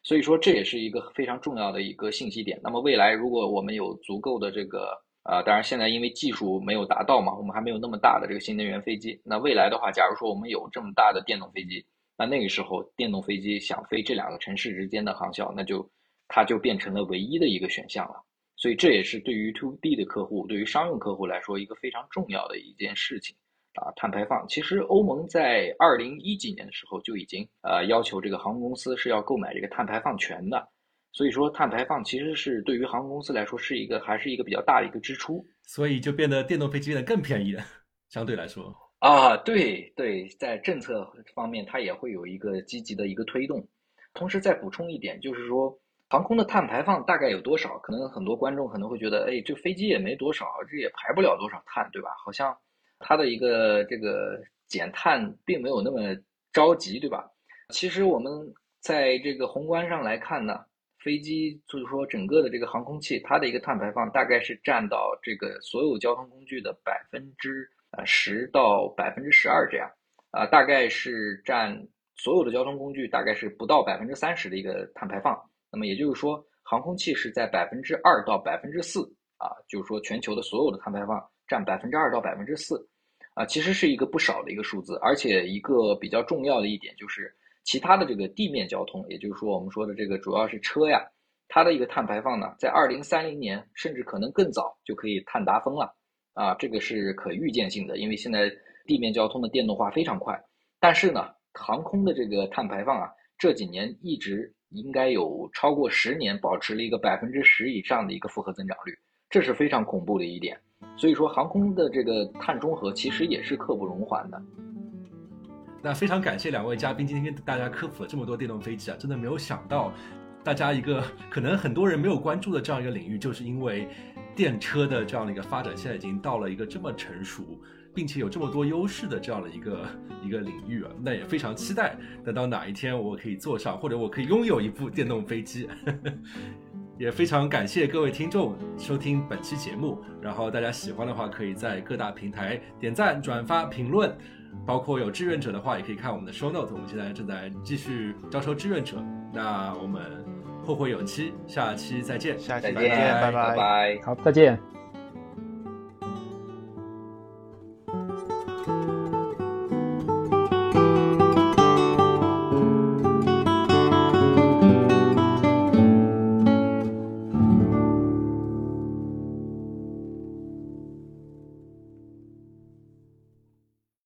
所以说这也是一个非常重要的一个信息点。那么未来如果我们有足够的这个啊，当然现在因为技术没有达到嘛，我们还没有那么大的这个新能源飞机。那未来的话，假如说我们有这么大的电动飞机，那那个时候电动飞机想飞这两个城市之间的航校，那就它就变成了唯一的一个选项了。所以这也是对于 to B 的客户，对于商用客户来说一个非常重要的一件事情。啊，碳排放。其实欧盟在二零一几年的时候就已经呃要求这个航空公司是要购买这个碳排放权的，所以说碳排放其实是对于航空公司来说是一个还是一个比较大的一个支出，所以就变得电动飞机变得更便宜了，相对来说。啊，对对，在政策方面它也会有一个积极的一个推动，同时再补充一点就是说航空的碳排放大概有多少？可能很多观众可能会觉得，哎，这飞机也没多少，这也排不了多少碳，对吧？好像。它的一个这个减碳并没有那么着急，对吧？其实我们在这个宏观上来看呢，飞机就是说整个的这个航空器，它的一个碳排放大概是占到这个所有交通工具的百分之呃十到百分之十二这样，啊，大概是占所有的交通工具大概是不到百分之三十的一个碳排放。那么也就是说，航空器是在百分之二到百分之四啊，就是说全球的所有的碳排放占百分之二到百分之四。啊，其实是一个不少的一个数字，而且一个比较重要的一点就是，其他的这个地面交通，也就是说我们说的这个主要是车呀，它的一个碳排放呢，在二零三零年甚至可能更早就可以碳达峰了，啊，这个是可预见性的，因为现在地面交通的电动化非常快。但是呢，航空的这个碳排放啊，这几年一直应该有超过十年保持了一个百分之十以上的一个复合增长率，这是非常恐怖的一点。所以说，航空的这个碳中和其实也是刻不容缓的。那非常感谢两位嘉宾今天跟大家科普了这么多电动飞机啊，真的没有想到，大家一个可能很多人没有关注的这样一个领域，就是因为电车的这样的一个发展，现在已经到了一个这么成熟，并且有这么多优势的这样的一个 一个领域啊。那也非常期待，等到哪一天我可以坐上，或者我可以拥有一部电动飞机。也非常感谢各位听众收听本期节目，然后大家喜欢的话，可以在各大平台点赞、转发、评论，包括有志愿者的话，也可以看我们的 show note。我们现在正在继续招收志愿者，那我们后会有期，下期再见，下期再见，拜拜拜，好，再见。